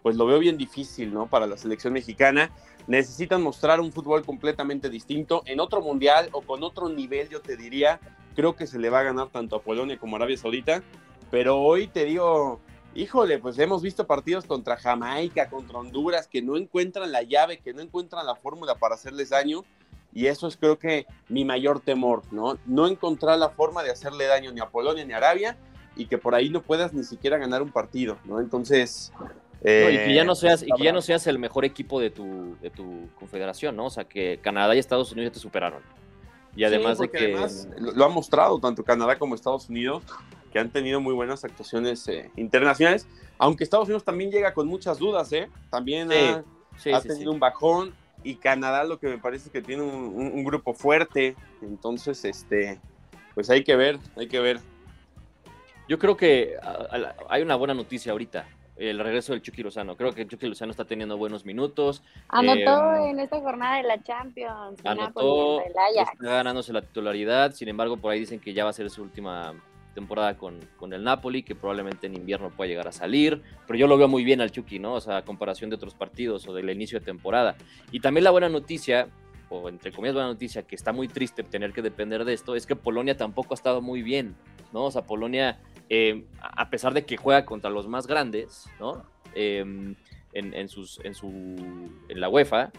pues lo veo bien difícil, ¿no? Para la selección mexicana necesitan mostrar un fútbol completamente distinto. En otro mundial o con otro nivel, yo te diría, creo que se le va a ganar tanto a Polonia como a Arabia Saudita. Pero hoy te digo, híjole, pues hemos visto partidos contra Jamaica, contra Honduras, que no encuentran la llave, que no encuentran la fórmula para hacerles daño. Y eso es creo que mi mayor temor, ¿no? No encontrar la forma de hacerle daño ni a Polonia ni a Arabia y que por ahí no puedas ni siquiera ganar un partido, ¿no? Entonces, y que ya no eh, seas, y que ya no seas el mejor equipo de tu, de tu confederación, ¿no? O sea, que Canadá y Estados Unidos ya te superaron. Y además de que. lo ha mostrado tanto Canadá como Estados Unidos, que han tenido muy buenas actuaciones eh, internacionales. Aunque Estados Unidos también llega con muchas dudas, ¿eh? También ha, tenido un bajón. Y Canadá lo que me parece es que tiene un, un grupo fuerte. Entonces, este, pues hay que ver, hay que ver. Yo creo que hay una buena noticia ahorita el regreso del Chucky Lozano. Creo que Chucky Lozano está teniendo buenos minutos. Anotó em, en esta jornada de la Champions. Anotó, está ganándose la titularidad. Sin embargo, por ahí dicen que ya va a ser su última temporada con, con, el Napoli, que probablemente en invierno pueda llegar a salir, pero yo lo veo muy bien al Chucky, ¿no? O sea, a comparación de otros partidos o del inicio de temporada. Y también la buena noticia, o entre comillas buena noticia, que está muy triste tener que depender de esto, es que Polonia tampoco ha estado muy bien, ¿no? O sea, Polonia eh, a pesar de que juega contra los más grandes, ¿no? Em, en, sus, en, su, en la UEFA,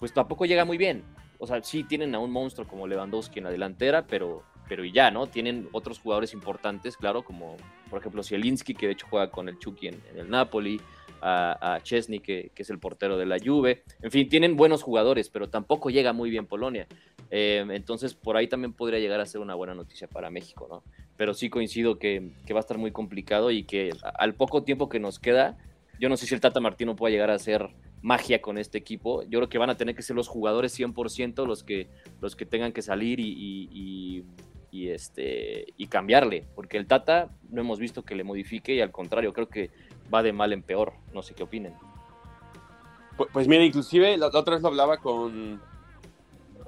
pues tampoco llega muy bien. O sea, sí tienen a un monstruo como Lewandowski en la delantera, pero, pero ya, ¿no? Tienen otros jugadores importantes, claro, como por ejemplo Zielinski, que de hecho juega con el Chucky en, el Napoli, a, Chesney, que, que, es el portero de la Juve. En fin, tienen buenos jugadores, pero tampoco llega muy bien Polonia. Eh, entonces, por ahí también podría llegar a ser una buena noticia para México, ¿no? Pero sí coincido que, va a estar muy complicado y que al poco tiempo que nos queda, yo no sé si el Tata Martino pueda llegar a hacer magia con este equipo. Yo creo que van a tener que ser los jugadores 100% los que, los que tengan que salir y, este, y cambiarle, porque el Tata no hemos visto que le modifique y al contrario, creo que va de mal en peor. No sé qué opinen. Pues, pues mira, inclusive la otra vez lo hablaba con,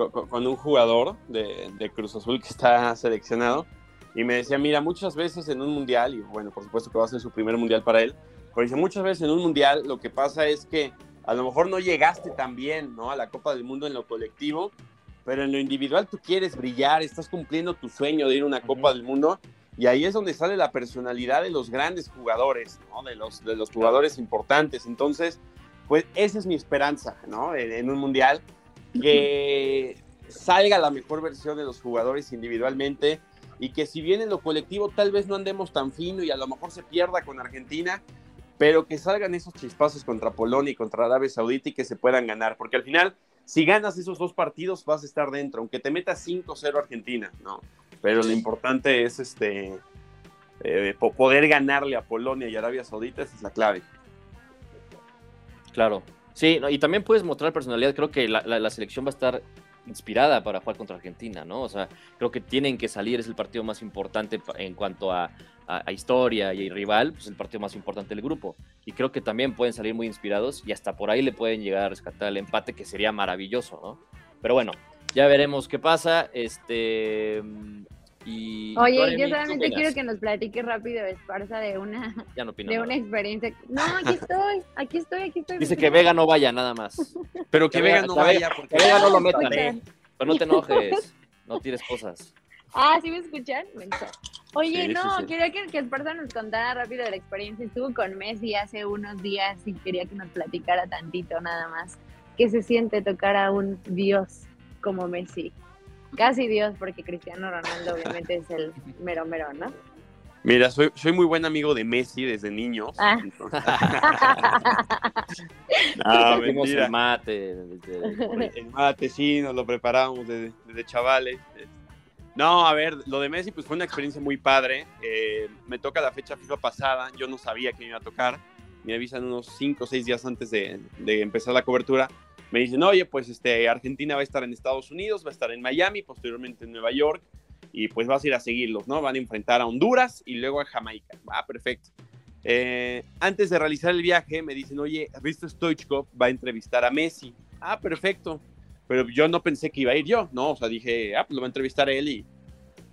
con, un jugador de, Cruz Azul que está seleccionado y me decía, mira, muchas veces en un mundial, y bueno, por supuesto que va a ser su primer mundial para él, pero dice, muchas veces en un mundial lo que pasa es que a lo mejor no llegaste tan bien, ¿no? A la Copa del Mundo en lo colectivo, pero en lo individual tú quieres brillar, estás cumpliendo tu sueño de ir a una Copa del Mundo y ahí es donde sale la personalidad de los grandes jugadores, ¿no? De los, de los jugadores importantes. Entonces, pues esa es mi esperanza, ¿no? en un mundial que salga la mejor versión de los jugadores individualmente y que si bien en lo colectivo tal vez no andemos tan fino y a lo mejor se pierda con Argentina, pero que salgan esos chispazos contra Polonia y contra Arabia Saudita y que se puedan ganar, porque al final, si ganas esos dos partidos, vas a estar dentro, aunque te metas 5-0 Argentina, ¿no? Pero lo importante es este eh, poder ganarle a Polonia y Arabia Saudita, esa es la clave. Claro, Sí, y también puedes mostrar personalidad. Creo que la, selección va a estar inspirada para jugar contra Argentina, ¿no? O sea, creo que tienen que salir, es el partido más importante en cuanto a, historia y rival, pues el partido más importante del grupo. Y creo que también pueden salir muy inspirados y hasta por ahí le pueden llegar a rescatar el empate, que sería maravilloso, ¿no? Pero bueno, ya veremos qué pasa. Este, Oye, yo solamente quiero que nos platique rápido, Esparza, de una, de una experiencia. No, aquí estoy, aquí estoy, aquí estoy. Dice que Vega no vaya, nada más. Pero que, Vega no vaya, porque Vega no lo meta. Pero no te enojes, no tires cosas. Ah, ¿sí me escuchan? Oye, no, quería que, que Esparza nos contara rápido de la experiencia. Estuvo con Messi hace unos días y quería que nos platicara tantito, nada más. qué se siente tocar a un dios como Messi. Casi dios, porque Cristiano Ronaldo obviamente es el mero mero, ¿no? Mira, soy, soy muy buen amigo de Messi desde niños. Ah. Compartimos mentira. el mate. desde- El mate, sí, nos lo preparamos desde, desde chavales. No, a ver, lo de Messi pues fue una experiencia muy padre. Eh, me toca la fecha FIFA pasada, yo no sabía que me iba a tocar. Me avisan unos 5 o 6 días antes de, de empezar la cobertura. Me dicen, oye, pues este, Argentina va a estar en Estados Unidos, va a estar en Miami, posteriormente en Nueva York, y pues vas a ir a seguirlos, ¿no? Van a enfrentar a Honduras y luego a Jamaica. Ah, perfecto. Eh, antes de realizar el viaje, me dicen, oye, Risto Stoichkov va a entrevistar a Messi. Ah, perfecto. Pero yo no pensé que iba a ir yo, ¿no? O sea, dije, ah, pues lo va a entrevistar él y,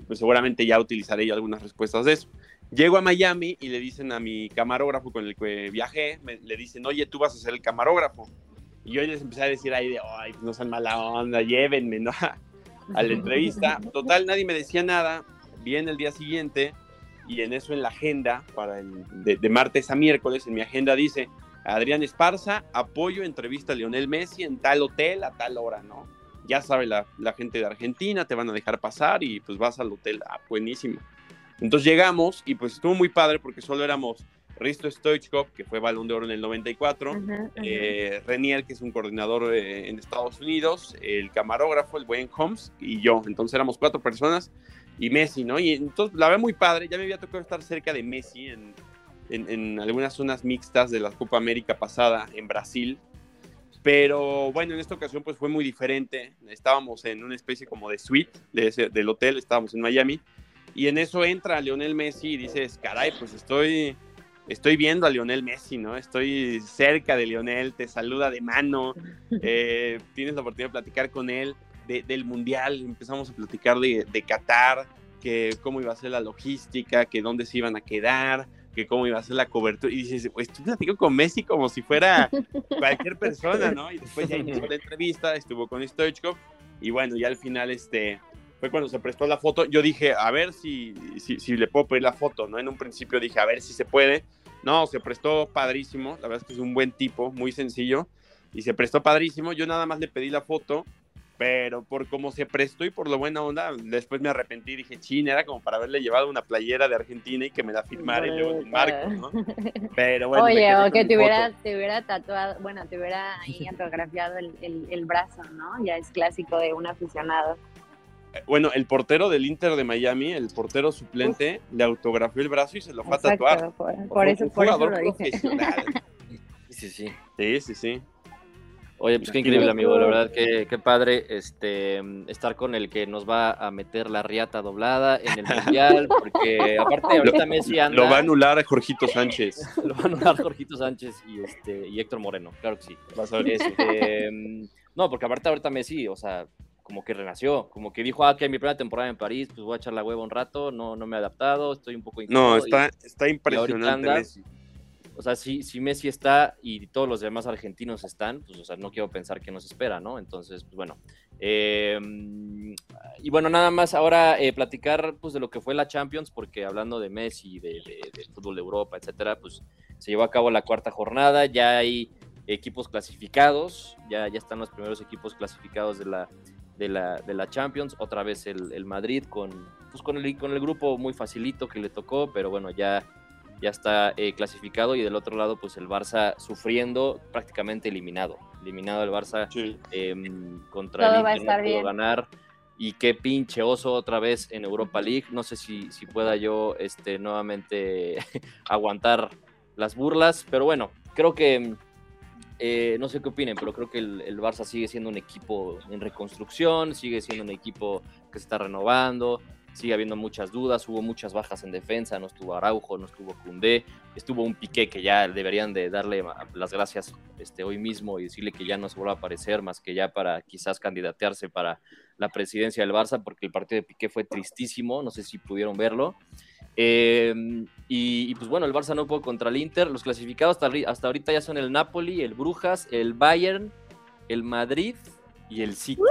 pues seguramente ya utilizaré yo algunas respuestas de eso. Llego a Miami y le dicen a mi camarógrafo con el que viajé, me- le dicen, oye, tú vas a ser el camarógrafo. Y yo les empecé a decir ahí de, ay, no sean mala onda, llévenme, ¿no? a la entrevista. Total, nadie me decía nada. Viene el día siguiente y en eso en la agenda, para el, de, martes a miércoles, en mi agenda dice, Adrián Esparza, apoyo, entrevista a Lionel Messi en tal hotel a tal hora, ¿no? Ya sabe la, la gente de Argentina, te van a dejar pasar y pues vas al hotel. Ah, buenísimo. Entonces llegamos y pues estuvo muy padre porque solo éramos Risto Stoichkov, que fue balón de oro en el 94, Ajá, ajá. eh, Renier, que es un coordinador eh, en Estados Unidos, el camarógrafo, el buen Holmes y yo. Entonces éramos cuatro personas y Messi, ¿no? Y entonces la ve muy padre. Ya me había tocado estar cerca de Messi en, en- en algunas zonas mixtas de la Copa América pasada en Brasil. Pero bueno, en esta ocasión pues fue muy diferente. Estábamos en una especie como de suite de ese- del hotel, estábamos en Miami. Y en eso entra Lionel Messi y dices, caray, pues estoy, estoy viendo a Lionel Messi, ¿no? Estoy cerca de Lionel, te saluda de mano, eh, tienes la oportunidad de platicar con él de- del Mundial, empezamos a platicar de, de Qatar, que cómo iba a ser la logística, que dónde se iban a quedar, que cómo iba a ser la cobertura. Y dices, pues estoy platicando con Messi como si fuera cualquier persona, ¿no? Y después ya inició la entrevista, estuvo con Stoichkov, y bueno, ya al final, este, fue cuando se prestó la foto. Yo dije, a ver si, si, si le puedo pedir la foto, ¿no? En un principio dije, a ver si se puede. No, se prestó padrísimo. La verdad es que es un buen tipo, muy sencillo. Y se prestó padrísimo. Yo nada más le pedí la foto, pero por cómo se prestó y por lo buena onda, después me arrepentí. Dije, chin, era como para haberle llevado una playera de Argentina y que me la firmara y luego el marco, ¿no? Pero bueno. Oye, o que te hubiera, te hubiera tatuado, bueno, te hubiera ahí autografiado el, el, el brazo, ¿no? Ya es clásico de un aficionado. Bueno, el portero del Inter de Miami, el portero suplente, le autografió el brazo y se lo fue a tatuar. Exacto, por, eso, un por eso jugador lo dije. profesional. Sí, sí. Sí, sí, sí. Oye, pues qué increíble, amigo. La verdad, que qué padre este, estar con el que nos va a meter la riata doblada en el mundial, porque aparte ahorita Messi anda. Lo va a anular a Jorgito Sánchez. lo va a anular Jorgito Sánchez y, este, y Héctor Moreno, claro que sí. Vas a ver. Este, mm, no, porque aparte ahorita Messi, o sea, como que renació, como que dijo, ah, que mi primera temporada en París, pues voy a echar la hueva un rato, no, no me he adaptado, estoy un poco No, incómodo", y- está, está impresionante anda. Messi. o sea, si, si Messi está y todos los demás argentinos están, pues, o sea, no quiero pensar que nos espera, ¿no? Entonces, pues bueno. Eh, y bueno, nada más ahora eh, platicar, pues, de lo que fue la Champions, porque hablando de Messi, de, de- del fútbol de Europa, etcétera, pues, se llevó a cabo la cuarta jornada, ya hay equipos clasificados, ya, ya están los primeros equipos clasificados de la, de la, de la Champions, otra vez el, el Madrid con, pues, con, el, con el grupo muy facilito que le tocó, pero bueno, ya ya está eh, clasificado y del otro lado pues el Barça sufriendo prácticamente eliminado eliminado el Barça Sí. em, contra Todo el va a Inter, no pudo bien. ganar y qué pinche oso otra vez en Europa League no sé si, si pueda yo este nuevamente aguantar las burlas pero bueno creo que eh, no sé qué opinen, pero creo que el, el Barça sigue siendo un equipo en reconstrucción, sigue siendo un equipo que se está renovando, sigue habiendo muchas dudas, hubo muchas bajas en defensa, no estuvo Araujo, no estuvo Cundé, estuvo un Piqué que ya deberían de darle las gracias este, hoy mismo y decirle que ya no se vuelva a aparecer, más que ya para quizás candidatearse para la presidencia del Barça, porque el partido de Piqué fue tristísimo, no sé si pudieron verlo. Eh, y, y, pues bueno, el Barça no pudo contra el Inter. Los clasificados hasta, hasta ahorita ya son el Napoli, el Brujas, el Bayern, el Madrid y el City.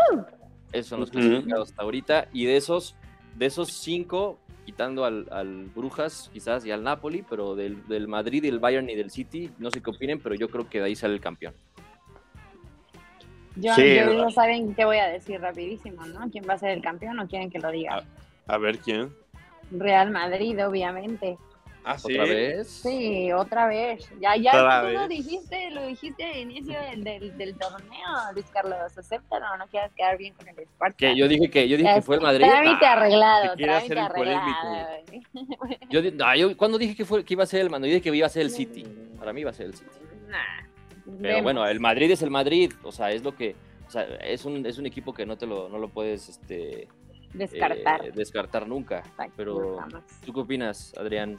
Esos son los clasificados hasta ahorita. Y de esos, de esos cinco, quitando al, al Brujas quizás y al Napoli, pero del, del Madrid, del Bayern y del City, no sé qué opinen, pero yo creo que de ahí sale el campeón. Yo, Sí. yo no saben qué voy a decir rapidísimo, ¿no? ¿Quién va a ser el campeón o quieren que lo diga? A ver quién. Real Madrid, obviamente. Ah, sí. ¿Otra vez? Sí, otra vez. Ya, ya tú lo vez. dijiste, lo dijiste al inicio del, del, del torneo, Luis Carlos. Acéptalo, no quieras quedar bien con el Esparta. Que yo dije que yo dije que fue el Madrid. Trámite Ah, arreglado, te quiere trámite hacer el polémico. arreglado. Yo, no, yo cuando dije que fue que iba a ser el Madrid, yo dije que iba a ser el City. Para mí iba a ser el City. Nah, Pero vemos. bueno, el Madrid es el Madrid, o sea, es lo que, o sea, es un, es un equipo que no te lo, no lo puedes este, Descartar. eh, descartar nunca. Exacto, Pero. ¿tú qué opinas, Adrián?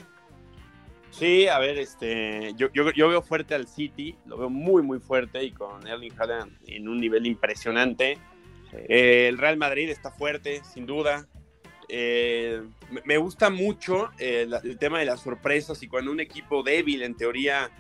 Sí, a ver, este, yo, yo, yo veo fuerte al City, lo veo muy, muy fuerte y con Erling Haaland en un nivel impresionante. Eh, el Real Madrid está fuerte, sin duda. Eh, me- gusta mucho eh, el tema de las sorpresas y cuando un equipo débil, en teoría,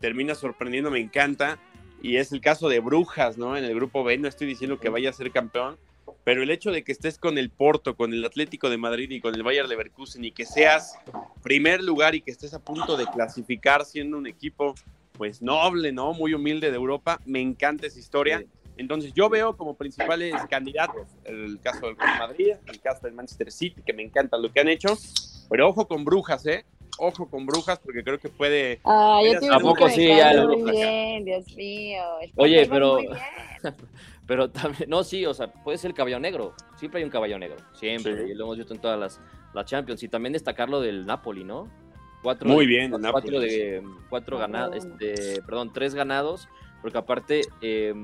termina sorprendiendo, me encanta. Y es el caso de Brujas, ¿no? En el grupo B, no estoy diciendo que vaya a ser campeón, pero el hecho de que estés con el Porto, con el Atlético de Madrid y con el Bayern Leverkusen y que seas primer lugar y que estés a punto de clasificar siendo un equipo pues noble, ¿no? Muy humilde de Europa, me encanta esa historia. Entonces yo veo como principales candidatos el caso del Real Madrid, el caso del Manchester City, que me encanta lo que han hecho, pero ojo con Brujas, ¿eh? Ojo con Brujas porque creo que puede... Ah, yo ¿a poco sí? Ya lo- Muy bien, Dios mío. Oye, pero- muy bien. Pero también, no, sí, o sea, puede ser el caballo negro. Siempre hay un caballo negro. Siempre. Sí. Y lo hemos visto en todas las, las Champions. Y también destacar lo del Napoli, ¿no? Cuatro, Muy bien, Cuatro, Napoli. de, cuatro Ah, ganados, bueno. este, perdón, tres ganados. Porque aparte, eh,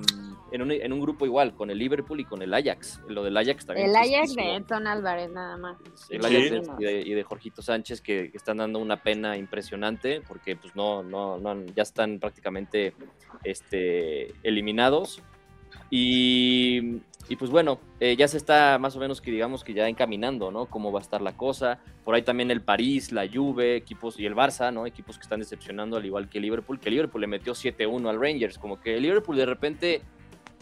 en, un, en un grupo igual, con el Liverpool y con el Ajax. Lo del Ajax también. El Ajax de. Edson Álvarez, nada más. El Sí. Ajax de- y, de, y de Jorgito Sánchez que, que están dando una pena impresionante porque pues no, no, no ya están prácticamente este, eliminados. Y, pues bueno, eh, ya se está más o menos que digamos que ya encaminando, ¿no? Cómo va a estar la cosa. Por ahí también el París, la Juve, equipos y el Barça, ¿no? Equipos que están decepcionando al igual que Liverpool, que Liverpool le metió 7-1 al Rangers, como que Liverpool de repente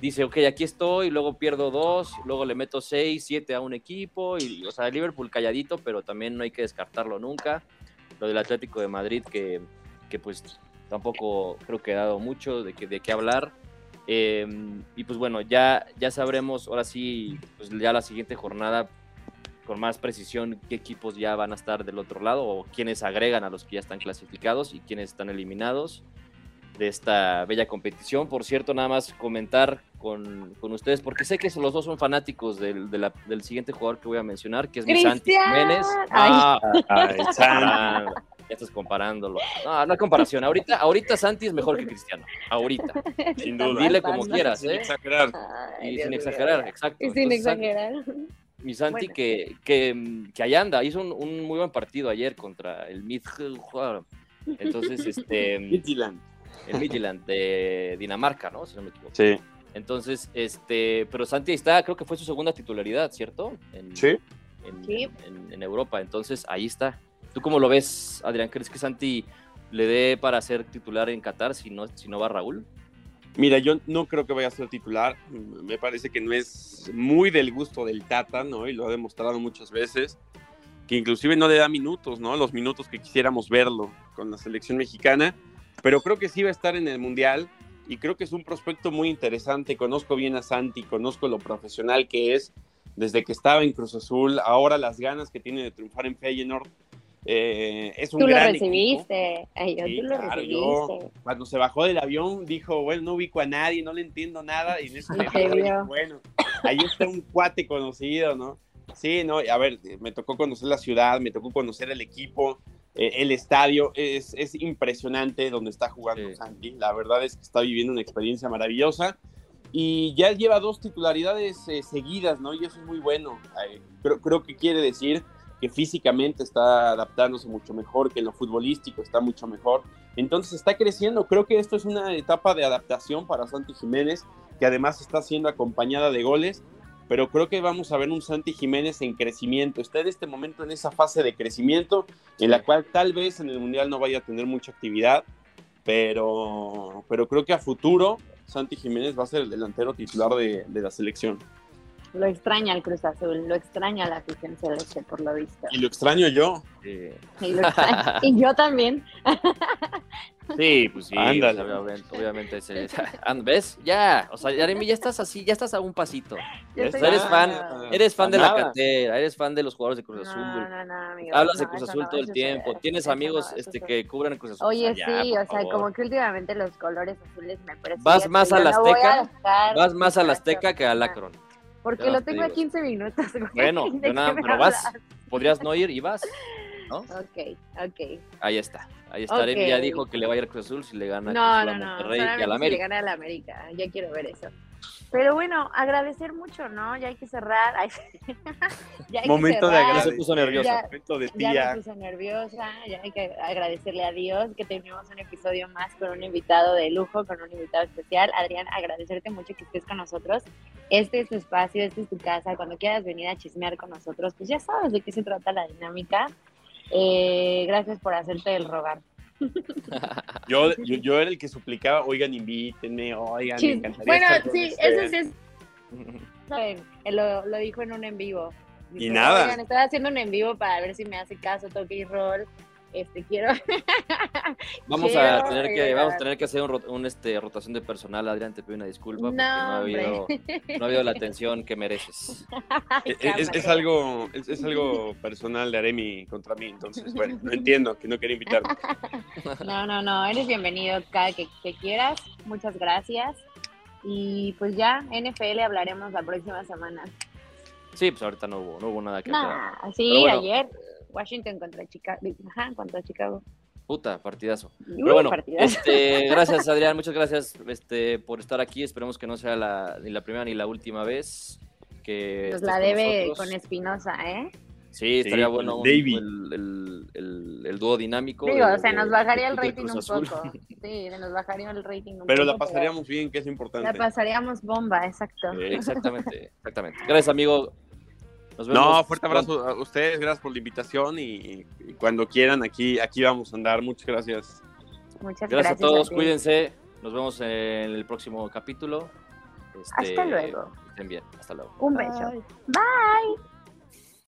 dice, ok, aquí estoy, luego pierdo dos, luego le meto seis, siete a un equipo, y, o sea, Liverpool calladito, pero también no hay que descartarlo nunca. Lo del Atlético de Madrid, que, que pues tampoco creo que ha dado mucho de, que, de qué hablar. Eh, y pues bueno, ya, ya sabremos, ahora sí, pues ya la siguiente jornada, con más precisión, qué equipos ya van a estar del otro lado, o quiénes agregan a los que ya están clasificados y quiénes están eliminados de esta bella competición. Por cierto, nada más comentar con, con ustedes, porque sé que los dos son fanáticos del, de la- del siguiente jugador que voy a mencionar, que es mi Santi ¡Cristian! Jiménez. Ay. Ah, Ay, ya estás comparándolo. No, no hay comparación. Ahorita, ahorita Santi es mejor que Cristiano. Ahorita. sin duda. Dile como quieras, Sin ¿eh? exagerar. Ay, Y Dios sin exagerar, exacto. Y sin Entonces, Santi- exagerar. mi Santi Bueno. que, que, que allá anda, hizo un, un muy buen partido ayer contra el Midtjylland. Entonces, este, Midtjylland. el Midtjylland de Dinamarca, ¿no? Si no me equivoco. Sí. Entonces, este, pero Santi ahí está, creo que fue su segunda titularidad, ¿cierto? En, Sí. en, Sí. en- en Europa. Entonces, ahí está. ¿Tú cómo lo ves, Adrián? ¿Crees que Santi le dé para ser titular en Qatar si no, si no va Raúl? Mira, yo no creo que vaya a ser titular. Me parece que no es muy del gusto del Tata, ¿no? Y lo ha demostrado muchas veces. Que inclusive no le da minutos, ¿no? Los minutos que quisiéramos verlo con la selección mexicana. Pero creo que sí va a estar en el Mundial. Y creo que es un prospecto muy interesante. Conozco bien a Santi, conozco lo profesional que es desde que estaba en Cruz Azul. Ahora las ganas que tiene de triunfar en Feyenoord. Eh, es un Tú lo gran equipo. recibiste. Ay, yo, Sí, tú lo claro, recibiste. yo cuando se bajó del avión dijo, bueno, no ubico a nadie, no le entiendo nada, y en eso bueno, ahí está un cuate conocido, ¿no? Sí, no, a ver, me tocó conocer la ciudad, me tocó conocer el equipo, eh, el estadio, es, es impresionante donde está jugando Sí. Santi, la verdad es que está viviendo una experiencia maravillosa, y ya lleva dos titularidades eh, seguidas, ¿no? Y eso es muy bueno, Eh, creo, creo que quiere decir que físicamente está adaptándose mucho mejor, que en lo futbolístico está mucho mejor. Entonces está creciendo. Creo que esto es una etapa de adaptación para Santi Jiménez, que además está siendo acompañada de goles. Pero creo que vamos a ver un Santi Jiménez en crecimiento. Está en este momento en esa fase de crecimiento, en la cual tal vez en el Mundial no vaya a tener mucha actividad. Pero, pero creo que a futuro Santi Jiménez va a ser el delantero titular de, de la selección. Lo extraña el Cruz Azul, lo extraña la afición celeste, por lo visto. Y lo extraño yo. Sí. Y, lo extraña- y yo también. Sí, pues sí, Ándale. obviamente, obviamente se- And- ¿Ves? Ya, o sea, Yaremi, ya estás así, ya estás a un pasito. O sea, eres fan, eres fan de la cantera, eres fan de los jugadores de Cruz Azul. no, no, amigo, Hablas de no, Cruz Azul no, todo el tiempo. Tienes amigos este que cubren el Cruz Azul. Oye, O sea, sí, ya, o sea, favor. como que últimamente los colores azules me parecen. ¿Vas más al Azteca? ¿Vas más al Azteca Azteca que al Akron. Porque lo te tengo a digo. 15 minutos. güey. Bueno, ¿De yo qué nada, pero vas, hablas? podrías no ir y vas. ¿no? Ok, ok. Ahí está. Ahí está. Aremi ya dijo que le va a ir a Cruz Azul si le gana No, Cruz Azul no, a no. Monterrey y a la si le América. gana a la América. Ya quiero ver eso. Pero bueno, agradecer mucho, ¿no? Ya hay que cerrar. Ay, ya hay que Momento de cerrar. Ya agradecer. se puso nerviosa. Ya- Momento de Ya tía. me puse nerviosa, ya hay que agradecerle a Dios que tenemos un episodio más con un invitado de lujo, con un invitado especial. Adrián, agradecerte mucho que estés con nosotros. Este es tu espacio, esta es tu casa. Cuando quieras venir a chismear con nosotros, pues ya sabes de qué se trata la dinámica. Eh, gracias por hacerte el rogar. Yo, yo, yo era el que suplicaba, oigan, invítenme, oigan, me encantaría Bueno, estar sí, ustedes". eso sí es saben, él lo, lo dijo en un en vivo. Y nada. "Oigan, estoy haciendo un en vivo para ver si me hace caso, toque y roll. Este, quiero. Vamos Quiero a tener que, vamos a tener que hacer un, rot- un, este, rotación de personal, Adrián, te pido una disculpa porque no, ha No, habido, hombre. no ha habido la atención que mereces. Ay, Es, es- algo, es, es algo personal de Aremi contra mí, entonces, bueno, no entiendo que no quería invitarme. No, no, no, eres bienvenido cada que, que quieras. Muchas gracias. Y pues ya, NFL hablaremos la próxima semana. Sí, pues ahorita no hubo, no hubo nada que. Nah, sí, bueno. ayer. Washington contra Chicago. Ajá, contra Chicago. Puta, partidazo. Uh, Pero bueno, partidazo. este, gracias Adrián, muchas gracias este, por estar aquí. Esperemos que no sea la, ni la primera ni la última vez que Nos la debe con Espinosa, ¿eh? Sí, estaría Sí, bueno un- David. el, el, el, el dúo dinámico. Digo, de- se nos de- bajaría el rating un poco. Sí, se nos bajaría el rating un Pero poco. la pasaríamos bien, que es importante. La pasaríamos bomba, exacto. Eh, Exactamente, exactamente. Gracias, amigo. Nos vemos. No, fuerte abrazo a ustedes, gracias por la invitación y, y cuando quieran, aquí, aquí vamos a andar. Muchas gracias. Muchas Gracias, gracias. a todos, cuídense. Nos vemos en el próximo capítulo. Este, Hasta luego. Estén bien, hasta luego. Un beso. Bye.